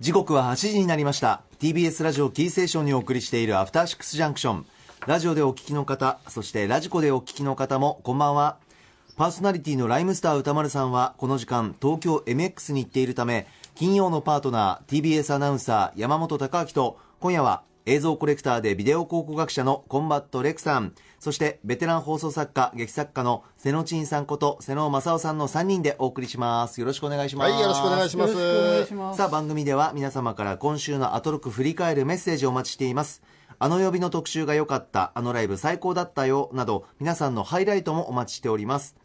時刻は8時になりました。TBS ラジオキーステーションにお送りしているアフターシックスジャンクションラジオでお聞きの方そしてラジコでお聞きの方もこんばんは。パーソナリティのライムスター歌丸さんはこの時間東京 MX に行っているため金曜のパートナー TBS アナウンサー山本貴明と今夜は映像コレクターでビデオ考古学者のコンバットレクさん。そしてベテラン放送作家劇作家の瀬野陳さんこと瀬野正夫さんの3人でお送りします。よろしくお願いします。はい、よろしくお願いします。よろしくお願いします。さあ番組では皆様から今週のアトロク振り返るメッセージをお待ちしています。あの曜日の特集が良かったあのライブ最高だったよなど皆さんのハイライトもお待ちしております。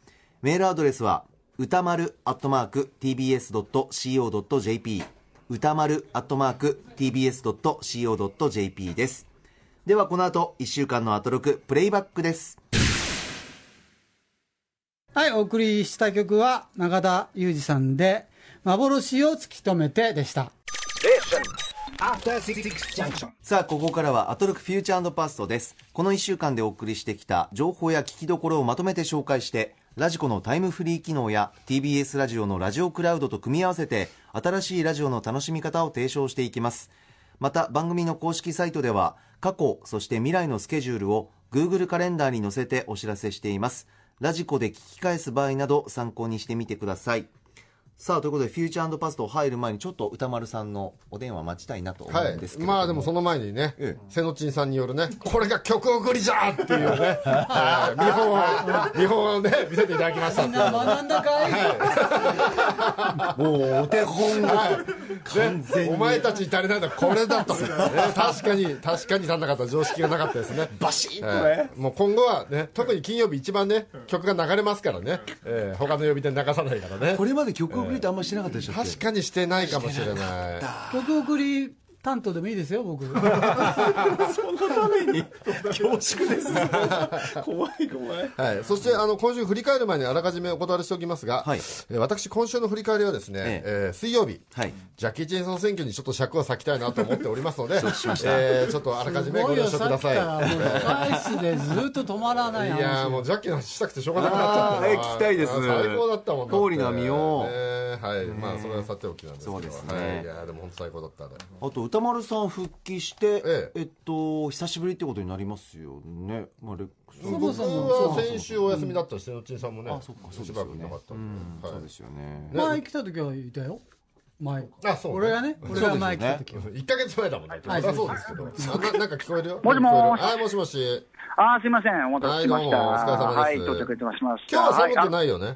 メールアドレスは歌丸アットマーク tbs.co.jp 歌丸アットマーク tbs.co.jp ですではこの後1週間のアトロクプレイバックですはい、お送りした曲は中田裕二さんで、幻を突き止めてでした。After Six Junction. さあここからはアトロクフューチャーパストですこの1週間でお送りしてきた情報や聞きどころをまとめて紹介してラジコのタイムフリー機能や TBS ラジオのラジオクラウドと組み合わせて新しいラジオの楽しみ方を提唱していきます。また番組の公式サイトでは過去そして未来のスケジュールを Google カレンダーに載せてお知らせしています。ラジコで聞き返す場合など参考にしてみてください。さあということでフューチャーパスト入る前にちょっと歌丸さんのお電話待ちたいなと思はいうんですけれども、まあでもその前にねええ、瀬野陳さんによるね、これが曲送りじゃっていうね、はい。見本を、見本をね、見せていただきました。みんな学んだかい、もうお手本が。完全に。お前たちに足りないのはこれだと、ね確かに、確かに足んなかった、常識がなかったですね。バシッとね、ええ。もう今後はね、特に金曜日一番ね、曲が流れますからね、ええ他の曜日で流さないからね。こ。れまで曲送りってあんまりしてなかったでしょ確かにしてないかもしれない。曲送り担当でもいいですよ、僕。恐縮です。ね怖い怖い。はい、そしてあの今週振り返る前にあらかじめお断りしておきますが、はい。えー私、今週の振り返りはですね、ええ。ー水曜日、はい。ジャッキー・チェンソン選挙にちょっと尺を割きたいなと思っておりますので、しました。えーちょっとあらかじめご了承ください。すごよさっきからもう控室でずっと止まらないい話やーもうジャッキーの話したくてしょうがなくなっちゃってあーえ聞きたいです。最高だったもん通り波を。ねはい。まあそれはさておきなんですけど。そうですね。はい、いやーでも本当最高だったね。あと歌丸さん復帰して、ええっと久しぶりってことになりますよね、まあ、レそも僕そもは先週お休みだったし、瀬野陳さんもね、あそっかそうですしばらくいなかったんで、はいそうですよね前来た時はいたよ。前。あそうね俺がね、俺が前来た時は。1ヶ月前だもんね。そはいそうですけど。あななんか聞こえるよ？もしもーしはい、もしもし。あーすいません、お待たせしました。はいどうもお疲れ様ですはい、到着いたしました。今日は寒くはいないよね。あ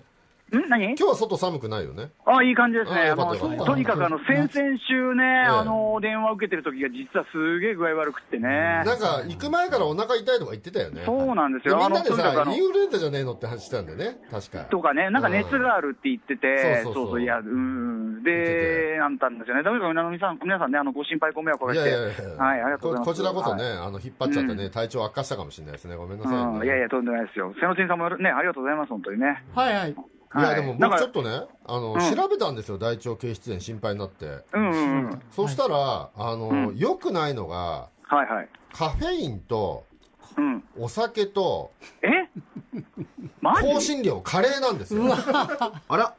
ん何？今日は外寒くないよね。あいい感じですね。あのとにかくあの、先々週ね、えあの、電話受けてる時が実はすげえ具合悪くってね。なんか、行く前からお腹痛いとか言ってたよね。そうなんですよ。あの、みんなでさ、イ、ンフルエンザじゃねえのって話してたんだよね。確か。とかね、なんか熱があるって言ってて、そうそういや、うん。で、なんたんですよね。とにかく皆さん、皆さんね、あの、ご心配ご迷惑をかいけて、やいやいやはい、ありがとうございます。ここちらこそね、はいあの、引っ張っちゃってね、体調悪化したかもしれないですね。ごめんなさいいやいや、とんでもないですよ。瀬野陳さんもね、ありがとうございます、本当にね。はいはい。いや、でも僕ちょっとね、あの、うん調べたんですよ。大腸憩室炎心配になって。うんうんうん。そしたら、あの、うん良くないのが、はいはい。カフェインと、うん。お酒と、え？マジ？香辛料、カレーなんですよ。あらか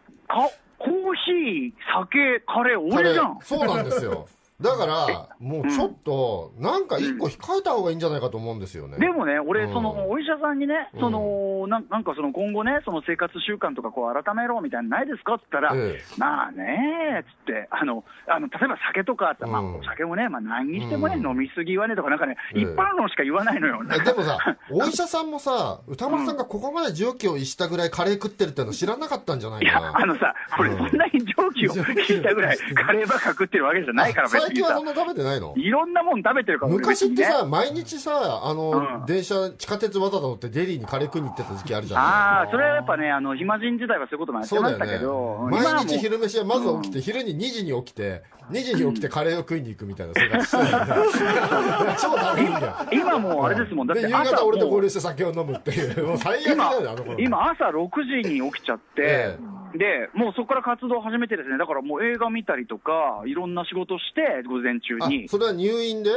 コーヒー、酒、カレー、俺じゃんー。そうなんですよ。だから、もうちょっと、なんか一個控えた方がいいんじゃないかと思うんですよね。でもね、俺、うん。そのお医者さんにね、うん。そのなんなんかその今後ね、その生活習慣とかこう改めろみたいなのないですか？って言ったら、ええ。まあね、つって、あのあの例えば酒とかあったら、まあ、うんお酒もね、まあ、何にしてもね、うん。飲みすぎはねとか、なんかね、ええ。一般論しか言わないのよ。えでもさ、お医者さんもさ、歌丸さんがここまで蒸気を逸したぐらいカレー食ってるっての知らなかったんじゃないいや、かな。あのさ、これ、うんそんなに蒸気を聞い。たぐらい、カレーばっか食ってるわけじゃないから、別にさ最近はそん、な食べてないのいろんなもん食べてるから、ね昔ってさ、毎日さ、あの、うん電車、地下鉄わざわざ乗ってデリーにカレー食いに行ってた時期あるじゃん。ああ、それはやっぱね、あの、暇人時代はそういうこともやってましたそうだよね、。毎日昼飯はまず起きて、昼に2時に起きて、2時に起きてカレーを食いに行くみたいな生活してるんだよ超ダメいんだよ。今もうあれですもん、だって、夕方俺と合流して酒を飲むっていう、もう最悪だよね、あの頃。今、朝6時に起きちゃって、えで、もうそこから活動を始めてですね、だからもう映画見たりとか、いろんな仕事して、午前中あに、それは入院で？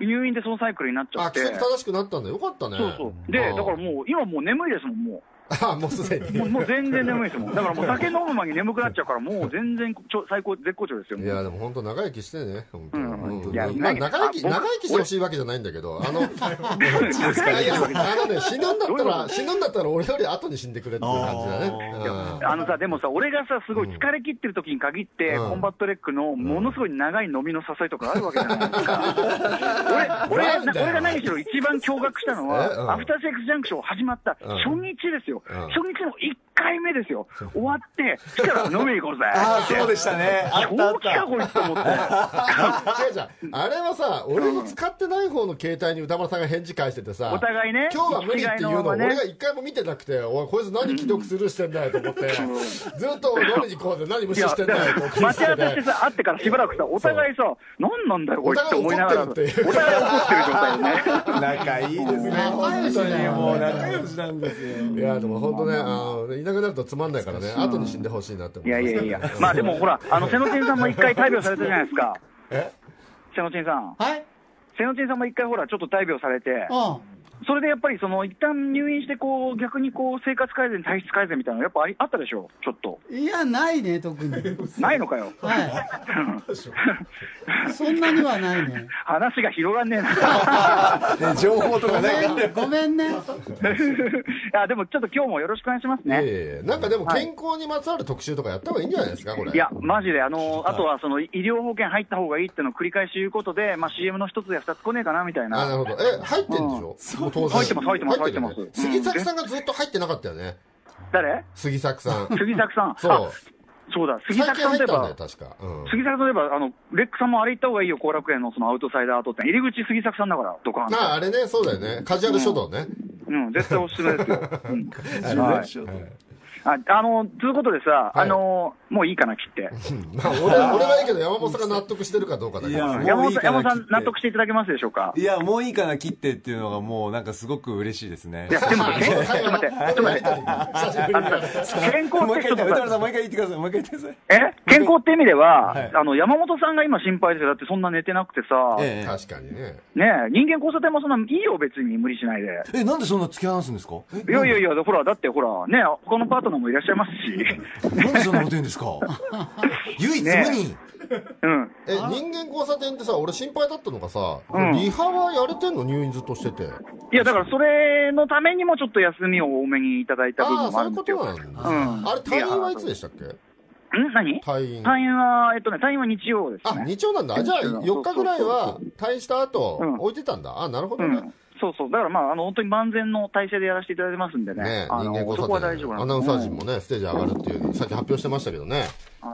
入院でそのサイクルになっちゃあ、って、規則正しくなったんだ。よかったね。そうそう。で、だからもう、今もう眠いですもん、もあもうすでに。もうもう全然眠いですもん。だからもう酒飲む前に眠くなっちゃうから、もう全然ちょ最高、絶好調ですよ。いやでも本当長生きしてね本当、うん。うんいやまあ、な長生き長生きしてほしいわけじゃないんだけどあの かいやあのね死ぬんだったら死ぬんだったら俺より後に死んでくれっていう感じだね。うん。あのさ、でもさ、俺がさ、すごい疲れ切ってる時に限って、うん。コンバット REC のものすごい長い飲みの誘いとかあるわけじゃないですか。俺俺俺が何しろ一番驚愕したのは、アフターセックスジャンクション始まったうん。初日ですよ。うん。初日の1回目ですよ。終わって、そしたら 飲みに行こうぜ。ああそうでしたね。あったあこいつと思って。あれはさ俺の使ってない方の携帯に歌丸さんが返事返しててさお互いね今日は無理っていうのを俺が一回も見てなくておいこいつ何既読スルーしてんだよと思ってずっと飲みに行こうぜ何無視してんだよこう食い待ち合わせしてさ、会ってからしばらくさ、お互いさ、何なんだよ、こいつって思いながら、おお互い怒ってる状態でね。仲いいですね仲良しだよもう仲良しなんですよ。いやでも本当ねあのいなくなるとつまんないからね後に死んでほしいなって思いやいやいや。まあでもほら、あの、瀬野珍さんも一回大病されたじゃないですか。え？瀬野珍さん。はい。瀬野珍さんも一回ほら、ちょっと大病されて、うんそれでやっぱりその、一旦入院して、こう、逆にこう、生活改善、体質改善みたいなのやっぱありあったでしょちょっと。いやないね特に。ないのかよ。はい。そんなにはないね。話が広がんねえな。ね情報とかごなんかめんごめんね。あでもちょっと今日もよろしくお願いしますね。やいやなんかでも健康にまつわる特集とかやった方がいいんじゃないですかこれ。いや、マジで、あの、あとはその医療保険入った方がいいっていうのを繰り返し言うことで、まあ CM の一つや二つ来ねえかなみたいあなな。るほど。え入ってんでしょ？もう当然。入ってます入ってます入ってます。杉作さんがずっと入ってなかったよね。誰？杉作さん。杉作さん。そう。あそうだ、杉最作さんといえば近入ったんだよ、確か。うん。杉作さんといえば、あの、レックさんもあれ行った方がいいよ、後楽園のそのアウトサイダーアートって。入り口杉作さんだから、ドカーンと。ああれねそうだよね。カジュアル書道ね。うん、絶対おすすめですよ。うん。ははい。いああの、ということでさ、はい。あの、もういいかな、切って。まあ俺俺はいいけど山本さんが納得してるかどうかだけどいやもう山本さん、いいかな山本さん切って。納得していただけますでしょうか？いやもういいかな切ってっていうのがもうなんかすごく嬉しいですね。いや、でも、ちょっと待って、ちょっと待って。健康ってちょっともう一回言ってくださいもう一回言ってください。え？健康って意味では、はい。あの、山本さんが今心配ですよ。だってそんな寝てなくてさ、ええ。確かにね。ねえ人間交差点もそんないいよ、別に無理しないで。えなんでそんな突き放すんですか？えいやいやいや、ほら、だってほら、ね他のパートナーもいらっしゃいますし、なんでそんなこと言うんですか？唯一無二、うん。え人間交差点ってさ俺心配だったのがさ、うん。リハはやれてんの？入院ずっとしてて。いや、だからそれのためにもちょっと休みを多めにいただいた部ああ分もあそういうことるんですよ。なんだ、うん。あれ退院はいつでしたっけ？ん？何？退院。退院は、えっとね、退院は日曜ですあね。日曜なんだ。あじゃあ4日ぐらいは退院した後うん。置いてたんだ。あなるほどね、うん。そうそう。だからまあ、あの、本当に万全の体制でやらせていただいてますんでね。ね、あの、人間交そこは差大丈夫アナウンサー陣もね、ステージ上がるっていうさっき発表してましたけどね。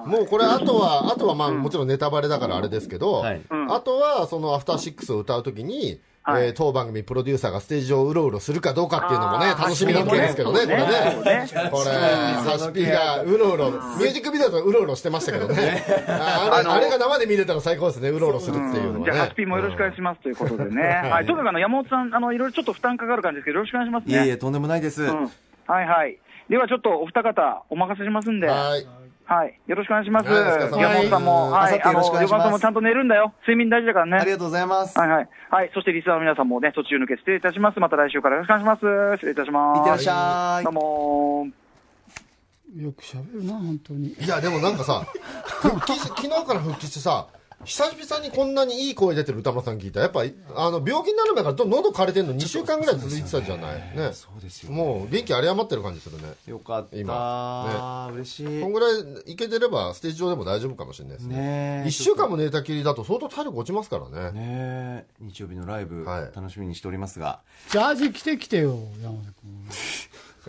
もうこれあとはあとはまあもちろんネタバレだからあれですけど、あとはそのアフターシックスを歌うときに、はいえー当番組プロデューサーがステージ上をうろうろするかどうかっていうのもね楽しみなわけですけどねこれねこれハシピがうろうろミュージックビデオとうろうろしてましたけどねああれあれが生で見れたら最高ですねうろうろするっていうのはねじゃあ、ハスピーもよろしくお願いしますということでね。はい。とにかくあの、山本さん、あの、いろいろちょっと負担かかる感じですけど、よろしくお願いしますね。いえいえとんでもないです、うん。はいはい。ではちょっとお二方、お任せしますんで。はいはい。よろしくお願いします。山本さんも、はい。あさってよろしくお願いしますあの山本さんもちゃんと寝るんだよ。睡眠大事だからね。ありがとうございます、はいはい。はい。そしてリスナーの皆さんもね、途中抜け失礼いたします。また来週からよろしくお願いします。失礼いたします。いってらっしゃいどうもーよく喋るな本当にいやでもなんかさ復帰し昨日から復帰してさ久々にこんなにいい声出てる歌丸さん聞いた。やっぱあの病気になる前からど喉枯れてんの？2週間ぐらい続いてたじゃない。ね。そうですよもう元気有り余ってる感じするね。よかった。今。嬉しい。こんぐらいいけてればステージ上でも大丈夫かもしれないですね。ねえ1週間も寝たきりだと相当体力落ちますからね。ねえ日曜日のライブ、はい。楽しみにしておりますが。ジャージ着てきてよ山根君。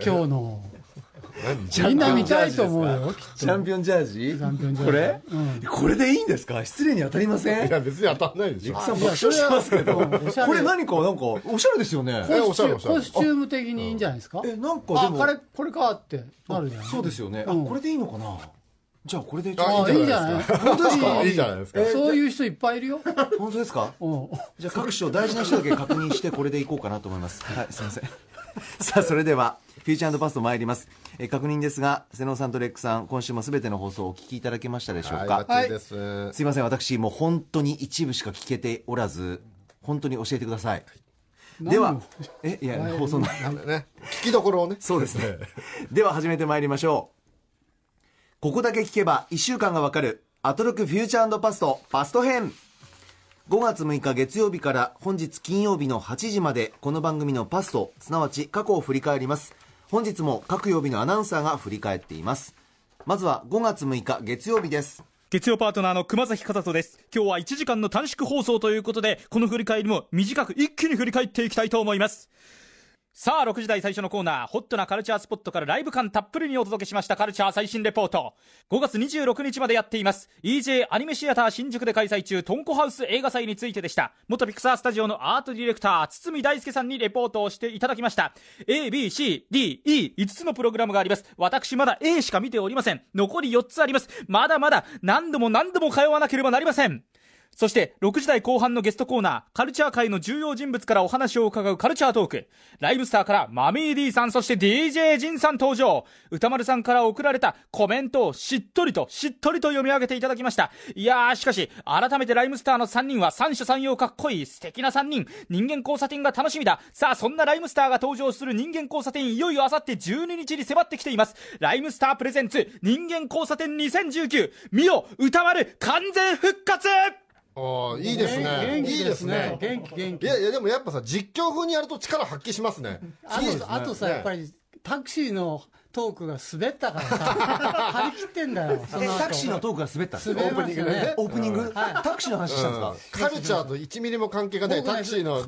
今日の。何みんな見たいと思うよきっと。チャンピオンジャージ？チャンピオンジャージ。これ、うん。これでいいんですか？失礼に当たりません？いや別に当たんないでしょ。さん爆笑してますけど。これ何かなんかおしゃれですよね。えおしゃれおしゃれ。コスチューム的にいいんじゃないですか？えなんかでも。あこれこれかってなるじゃないそうですよね、うん。あこれでいいのかな？じゃあこれでいいんじゃない本当ですか？いいじゃないですか。そういう人いっぱいいるよ。本当ですか？うん。じゃあ各所大事な人だけ確認してこれでいこうかなと思います。はいすいません。さあそれではフューチャーパスト参ります。え確認ですが瀬能さんとレックさん今週もすべての放送をお聞きいただけましたでしょうか、はいす。すいません私もう本当に一部しか聞けておらず本当に教えてください。ではえいや放送内ね聞きどころをね。そうですね。では始めてまいりましょう。ここだけ聞けば1週間がわかるアトロクフューチャーパストパスト編。5月6日月曜日から本日金曜日の8時までこの番組のパストすなわち過去を振り返ります本日も各曜日のアナウンサーが振り返っていますまずは5月6日月曜日です月曜パートナーの熊崎和人です。今日は1時間の短縮放送ということで、この振り返りも短く一気に振り返っていきたいと思います。さあ、6時台最初のコーナー、ホットなカルチャースポットからライブ感たっぷりにお届けしましたカルチャー最新レポート。5月26日までやっています。EJ アニメシアター新宿で開催中、トンコハウス映画祭についてでした。元ピクサースタジオのアートディレクター、堤大輔さんにレポートをしていただきました。A, B, C, D, E、5つのプログラムがあります。私まだ A しか見ておりません。残り4つあります。まだまだ何度も何度も通わなければなりません。そして、6時台後半のゲストコーナー、カルチャー界の重要人物からお話を伺うカルチャートーク。ライブスターからマミー D さん、そして DJ ジンさん登場。歌丸さんから送られたコメントをしっとりと、しっとりと読み上げていただきました。いやー、しかし、改めてライムスターの3人は三者三様かっこいい、素敵な3人。人間交差点が楽しみだ。さあ、そんなライムスターが登場する人間交差点、いよいよあさって12日に迫ってきています。ライムスタープレゼンツ、人間交差点2019。見よ、歌丸、完全復活ああいいですね。いいですね。元気元気。いやいやでもやっぱさ実況風にやると力発揮しますね。あとあとさ、ねやっぱりタクシーのトークが滑ったからさ 張り切ってんだよタクシーのトークが滑った？滑りましたね。オープニング、タクシーの話したんですか、カルチャーと1ミリも関係がないタクシーの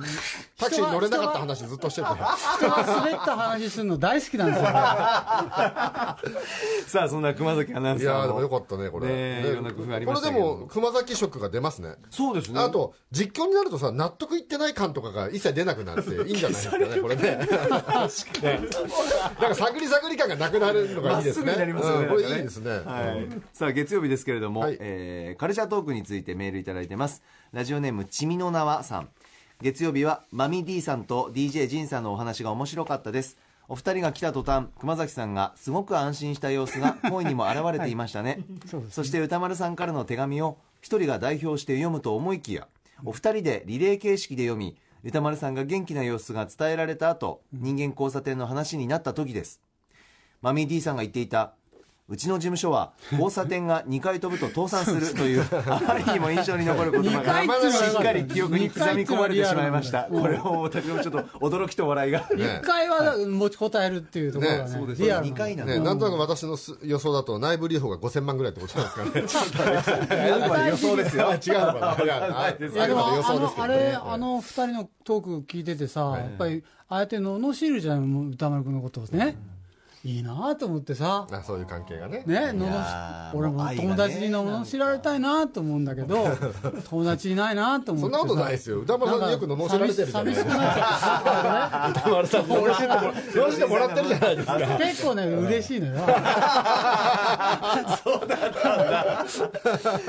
タクシーに乗れなかった話ずっとしてたよ人が滑った話するの大好きなんですよ さあそんな熊崎アナウンサーいやーでもよかったねこれ。ねいろんな工夫ありましたこれでも熊崎色が出ますね。そうです。ねあと実況になるとさ納得いってない感とかが一切出なくなっていいんじゃないですかねこれね。ねなんか探り探り感がなくなるのがいいですね。まっすぐになりますよねいいですね。はい、さあ月曜日ですけれども、カルチャートークについてメールいただいてます。ラジオネームちみのなわさん。月曜日はマミ D さんと DJ ジンさんのお話が面白かったです。お二人が来た途端熊崎さんがすごく安心した様子が 声にも表れていましたね。そうですそして歌丸さんからの手紙を一人が代表して読むと思いきやお二人でリレー形式で読み歌丸さんが元気な様子が伝えられた後人間交差点の話になった時ですマミー D さんが言っていたうちの事務所は交差点が2回飛ぶと倒産するというあまりにも印象に残る言葉がしっかり記憶に刻み込まれてしまいました。これを私もちょっと驚きと笑いが。ね。一回は持ちこたえるっていうところがねね。そうですリアル2回なんだ。ね、なんとなく私のす予想だと内部留保が5000万ぐらいってことなんですかね。あくまで予想ですよ。違うのかな。いや、あいでもで予あ想ですけどね。のあれあの二人のトーク聞いててさ、やっぱりあえて罵るじゃん歌丸君のことをね、いいなと思ってさあそういう関係がね。ね、やのの俺も友達に罵られたいなと思うんだけど 友達いないなと思ってそんなことないですよ。歌丸さんによく罵られてるじゃないですか。歌丸さんに罵っても罵ってもらってるじゃないですか。う 結構ね嬉しいのよ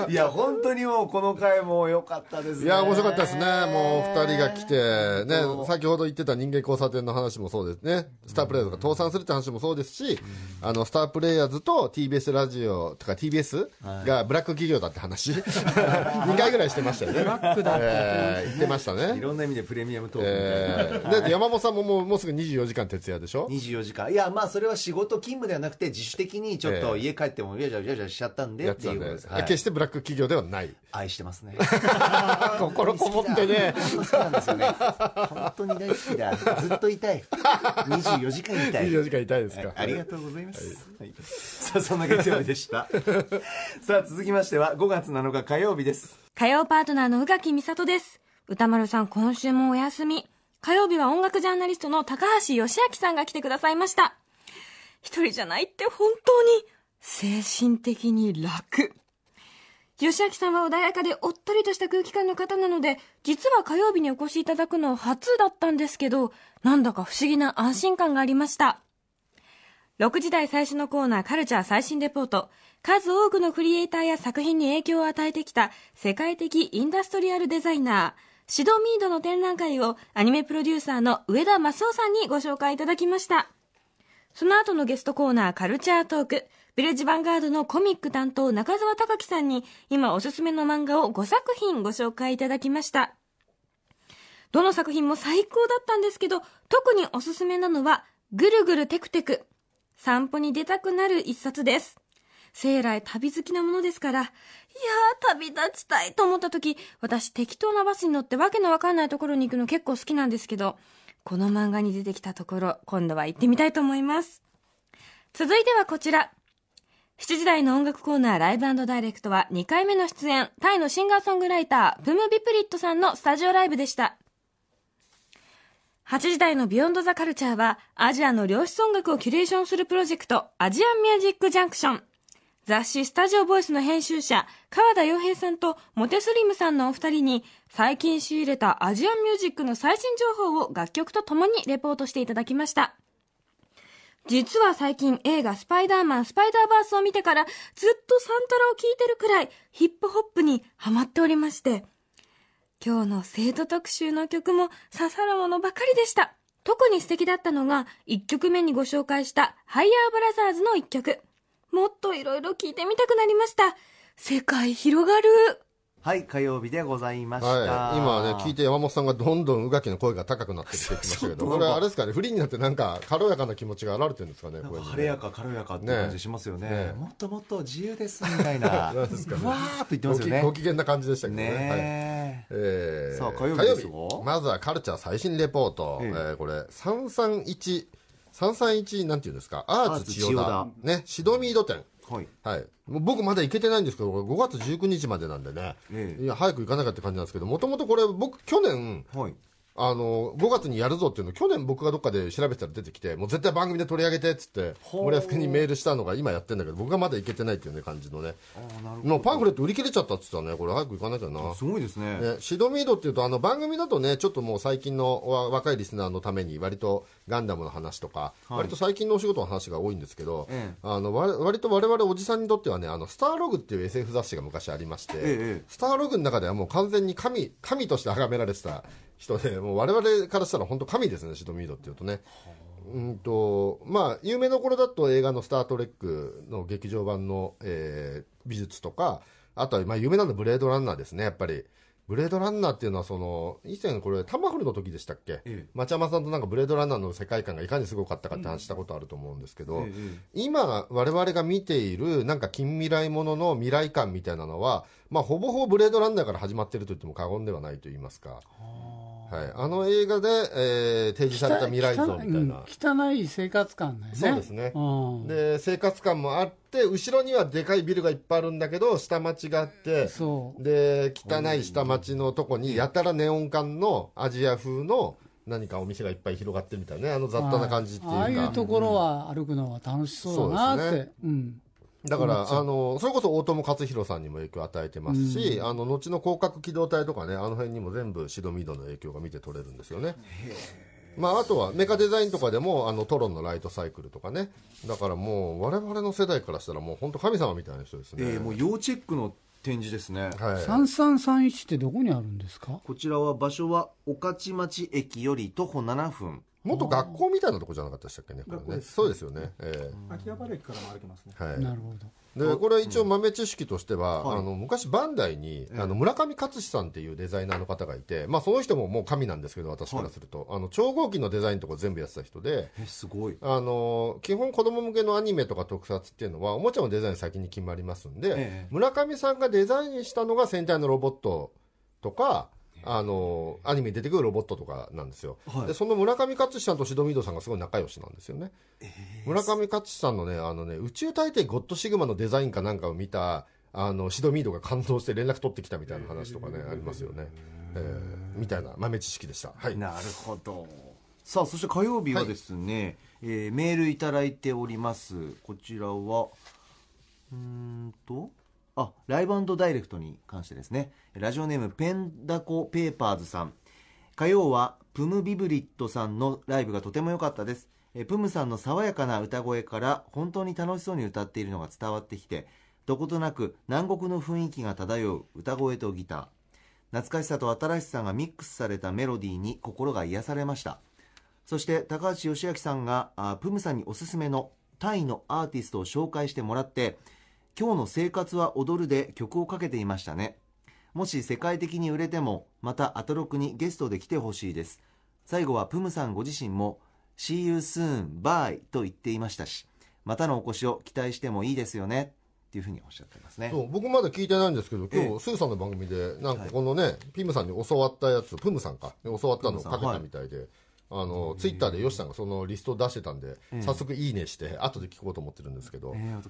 いや本当にもうこの回も良かったですねいや、面白かったですね。もう二人が来て、ね、先ほど言ってた人間交差点の話もそうですね。スタープレイヤーズが倒産するって話もそうですし、あの、スタープレイヤーズと TBS ラジオとか TBS がブラック企業だって話、2回ぐらいしてましたよね。ブラックだってえー言ってましたいね。ろんな意味でプレミアムトーク。えー、で山本さんももうもうすぐ24時間徹夜でしょ？24時間。いやまあそれは仕事勤務ではなくて自主的にちょっとええ家帰ってもいやじゃじゃじゃしちゃったんでやっていう。ことです、はい。決してブラック企業ではない。愛してますね。心こもってね。好きなんですよね本当に大好きだ。ずっといたい。24時間いたい。24時間いたいですか、はいありがとうございます、はいさあそんな月曜日でした さあ続きましては5月7日火曜日です火曜パートナーの宇垣美里です。歌丸さん、今週もお休み。火曜日は音楽ジャーナリストの高橋義明さんが来てくださいました。一人じゃないって本当に精神的に楽。義明さんは穏やかでおっとりとした空気感の方なので、実は火曜日にお越しいただくのは初だったんですけど、なんだか不思議な安心感がありました。6時台最初のコーナーカルチャー最新レポート。数多くのクリエイターや作品に影響を与えてきた世界的インダストリアルデザイナー、シドミードの展覧会をアニメプロデューサーの上田正夫さんにご紹介いただきました。その後のゲストコーナーカルチャートーク。ヴィレッジヴァンガードのコミック担当中澤隆樹さんに今おすすめの漫画を5作品ご紹介いただきました。どの作品も最高だったんですけど、特におすすめなのは、ぐるぐるテクテク。散歩に出たくなる一冊です。生来旅好きなものですから、いやー、旅立ちたいと思った時、私適当なバスに乗ってわけのわかんないところに行くの結構好きなんですけど、この漫画に出てきたところ、今度は行ってみたいと思います。続いてはこちら。7時台の音楽コーナーライブダイレクトは2回目の出演、タイのシンガーソングライター、プム・ビプリットさんのスタジオライブでした。8時台のビヨンドザカルチャーは、アジアの量子音楽をキュレーションするプロジェクト、アジアンミュージックジャンクション。雑誌スタジオボイスの編集者、川田洋平さんとモテスリムさんのお二人に、最近仕入れたアジアンミュージックの最新情報を楽曲とともにレポートしていただきました。実は最近映画スパイダーマンスパイダーバースを見てからずっとサントラを聴いてるくらいヒップホップにハマっておりまして、今日の生徒特集の曲も刺さるものばかりでした。特に素敵だったのが1曲目にご紹介したハイヤーブラザーズの1曲。もっといろいろ聴いてみたくなりました。世界広がる。はい火曜日でございました、はい、今ね聞いて山本さんがどんどん宇垣の声が高くなってきてきましたけどこれあれですかねフリーになってなんか軽やかな気持ちが現れてるんですかね晴れやか軽やかって感じしますよね。ね。もっともっと自由ですみたいな。ね。わーっと言ってますよね。ご機嫌な感じでしたけどね。はい。ねえーさあ火曜日ですよ。まずはカルチャー最新レポート、えええーこれ331 331なんていうんですか？アーツ千代田。ね。シドミード店はい。はい、もう僕まだ行けてないんですけど、これ5月19日までなんでね、ええ。いや早く行かなきゃって感じなんですけど、もともとこれ、僕、去年、はい。あの5月にやるぞっていうの去年僕がどっかで調べてたら出てきてもう絶対番組で取り上げてっつって森保君にメールしたのが今やってんだけど僕がまだ行けてないっていうね感じのね。もうパンフレット売り切れちゃったっつったねこれ早く行かなきゃな。すごいですね。ね、シドミードっていうとあの番組だとねちょっともう最近のわ若いリスナーのために割とガンダムの話とか、割と最近のお仕事の話が多いんですけど、ええ。あの割割と我々おじさんにとってはねあのスターログっていう SF 雑誌が昔ありまして、ええスターログの中ではもう完全に神神として崇められてた人でもう我々からしたら本当神ですねシドミードっていうとね。うんとまあ、有名どころだと映画の「スター・トレック」の劇場版の、えー美術とかあとは、まあ、有名なのはブレードランナーですねやっぱりブレードランナーっていうのはその以前これタマフルの時でしたっけ、ええ。町山さんとなんかブレードランナーの世界観がいかにすごかったかって話したことあると思うんですけど、ええ今我々が見ているなんか近未来ものの未来感みたいなのは、まあ、ほぼほぼブレードランナーから始まっていると言っても過言ではないと言いますか、はい、あの映画で、えー提示された未来像みたいな。うん汚い生活感だよね。そうですね。うん。で生活感もあって後ろにはでかいビルがいっぱいあるんだけど下町があってで汚い下町のとこにやたらネオン管のアジア風の何かお店がいっぱい広がってるみたいなねあの雑多な感じっていうか。ああいうところは歩くのは楽しそうだなって。そうですうんだからあのそれこそ大友克洋さんにも影響を与えてますし、あの後の広角機動隊とかねあの辺にも全部シドミードの影響が見て取れるんですよね。まあ、あとはメカデザインとかでもあのトロンのライトサイクルとかね。だからもう我々の世代からしたらもう本当神様みたいな人ですね、えーもう要チェックの展示ですね。はい、3331ってどこにあるんですか？こちらは場所は御徒町駅より徒歩7分元学校みたいなとこじゃなかったでしたっけねこれね。そうですよね、え秋葉原駅からも歩けますね。えはい。なるほど。でこれは一応豆知識としては、はい。あの昔バンダイに、あの村上勝さんっていうデザイナーの方がいて、まあ、その人ももう神なんですけど私からすると、あの超合金のデザインとか全部やってた人でえすごい。あの基本子供向けのアニメとか特撮っていうのはおもちゃのデザイン先に決まりますんで、ええ。村上さんがデザインしたのが戦隊のロボットとかあのアニメに出てくるロボットとかなんですよ、はい。でその村上勝さんとシドミードさんがすごい仲良しなんですよね、村上勝さんのねあのね宇宙大帝ゴッドシグマのデザインかなんかを見たあのシドミードが感動して連絡取ってきたみたいな話とかね、ありますよね、えーみたいな豆知識でした。はい。なるほど。さあそして火曜日はですね、えーメールいただいております。こちらはうーんとあライブダイレクトに関してですね。ラジオネームペンダコペーパーズさん。火曜はプムビブリットさんのライブがとても良かったです。えプムさんの爽やかな歌声から本当に楽しそうに歌っているのが伝わってきてどことなく南国の雰囲気が漂う歌声とギター。懐かしさと新しさがミックスされたメロディーに心が癒されました。そして高橋義明さんがあプムさんにおすすめのタイのアーティストを紹介してもらって「今日の生活は踊る」で曲をかけていましたね。もし世界的に売れてもまたアトロクにゲストで来てほしいです。最後はプムさんご自身も See you soon, bye と言っていましたしまたのお越しを期待してもいいですよね。っていうふうにおっしゃってますね。そう僕まだ聞いてないんですけど今日、ええ。スーさんの番組でなんかこのね、ピムさんに教わったやつプムさんか。教わったのをかけたみたいで、あのツイッターでヨシさんがそのリストを出してたんで、早速いいねして後で聞こうと思ってるんですけど、ね、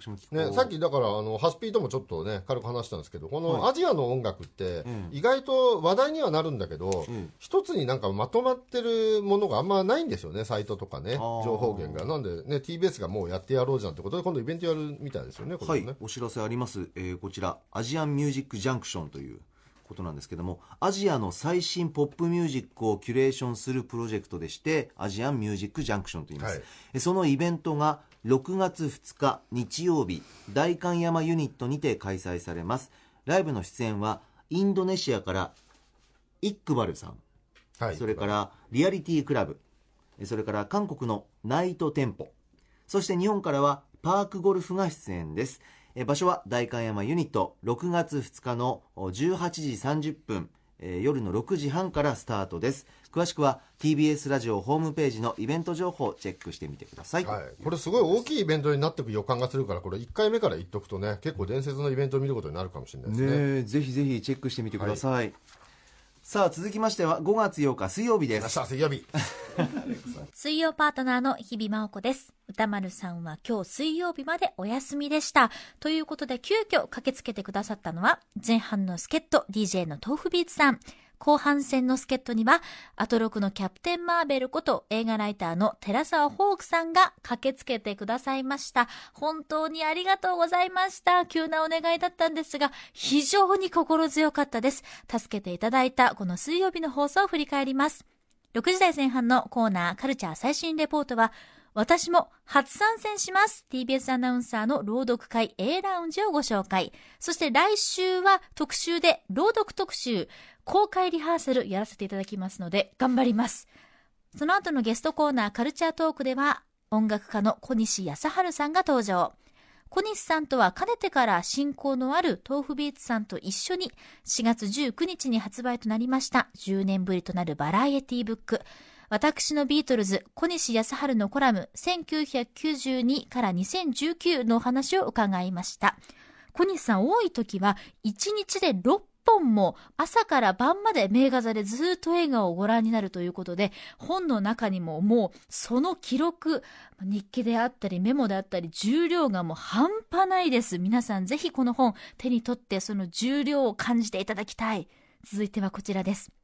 さっきだからあのハスピーともちょっとね軽く話したんですけどこのアジアの音楽って意外と話題にはなるんだけど、ん。一つになんかまとまってるものがあんまないんですよねサイトとかねー。情報源が。なんでね TBS がもうやってやろうじゃんってことで今度イベントやるみたいですよねこれね、はい、お知らせあります、えーこちらアジアンミュージックジャンクションということなんですけどもアジアの最新ポップミュージックをキュレーションするプロジェクトでしてアジアンミュージックジャンクションと言います、はい。えそのイベントが6月2日日曜日代官山ユニットにて開催されます。ライブの出演はインドネシアからイックバルさん。はい。それからリアリティクラブ、それから韓国のナイトテンポ、そして日本からはパークゴルフが出演です。え場所は代官山ユニット、6月2日の18時30分、えー夜の6時半からスタートです。詳しくは TBS ラジオホームページのイベント情報をチェックしてみてください。はい、これすごい大きいイベントになっていく予感がするからこれ1回目から言っとくとね結構伝説のイベントを見ることになるかもしれないですねねえぜひぜひチェックしてみてください。さあ続きましては5月8日水曜日で明す。日水曜日 水曜パートナーの日々真央子です。歌丸さんは今日水曜日までお休みでした。ということで急遽駆けつけてくださったのは前半の助っ人 DJ の豆腐ビーツさん。後半戦の助っ人には、アトロクのキャプテンマーベルこと映画ライターの寺沢ホークさんが駆けつけてくださいました。本当にありがとうございました。急なお願いだったんですが、非常に心強かったです。助けていただいたこの水曜日の放送を振り返ります。6時台前半のコーナーカルチャー最新レポートは、私も初参戦します。TBS アナウンサーの朗読会 A ラウンジをご紹介。そして来週は特集で朗読特集、公開リハーサルやらせていただきますので、頑張ります。その後のゲストコーナーカルチャートークでは、音楽家の小西康晴さんが登場。小西さんとはかねてから親交のある豆腐ビーツさんと一緒に4月19日に発売となりました10年ぶりとなるバラエティブック私のビートルズ小西康晴のコラム1992から2019のお話を伺いました。小西さん多い時は1日で6本も朝から晩まで名画座でずっと映画をご覧になるということで本の中にももうその記録日記であったりメモであったり重量がもう半端ないです。皆さんぜひこの本手に取ってその重量を感じていただきたい。続いてはこちらです。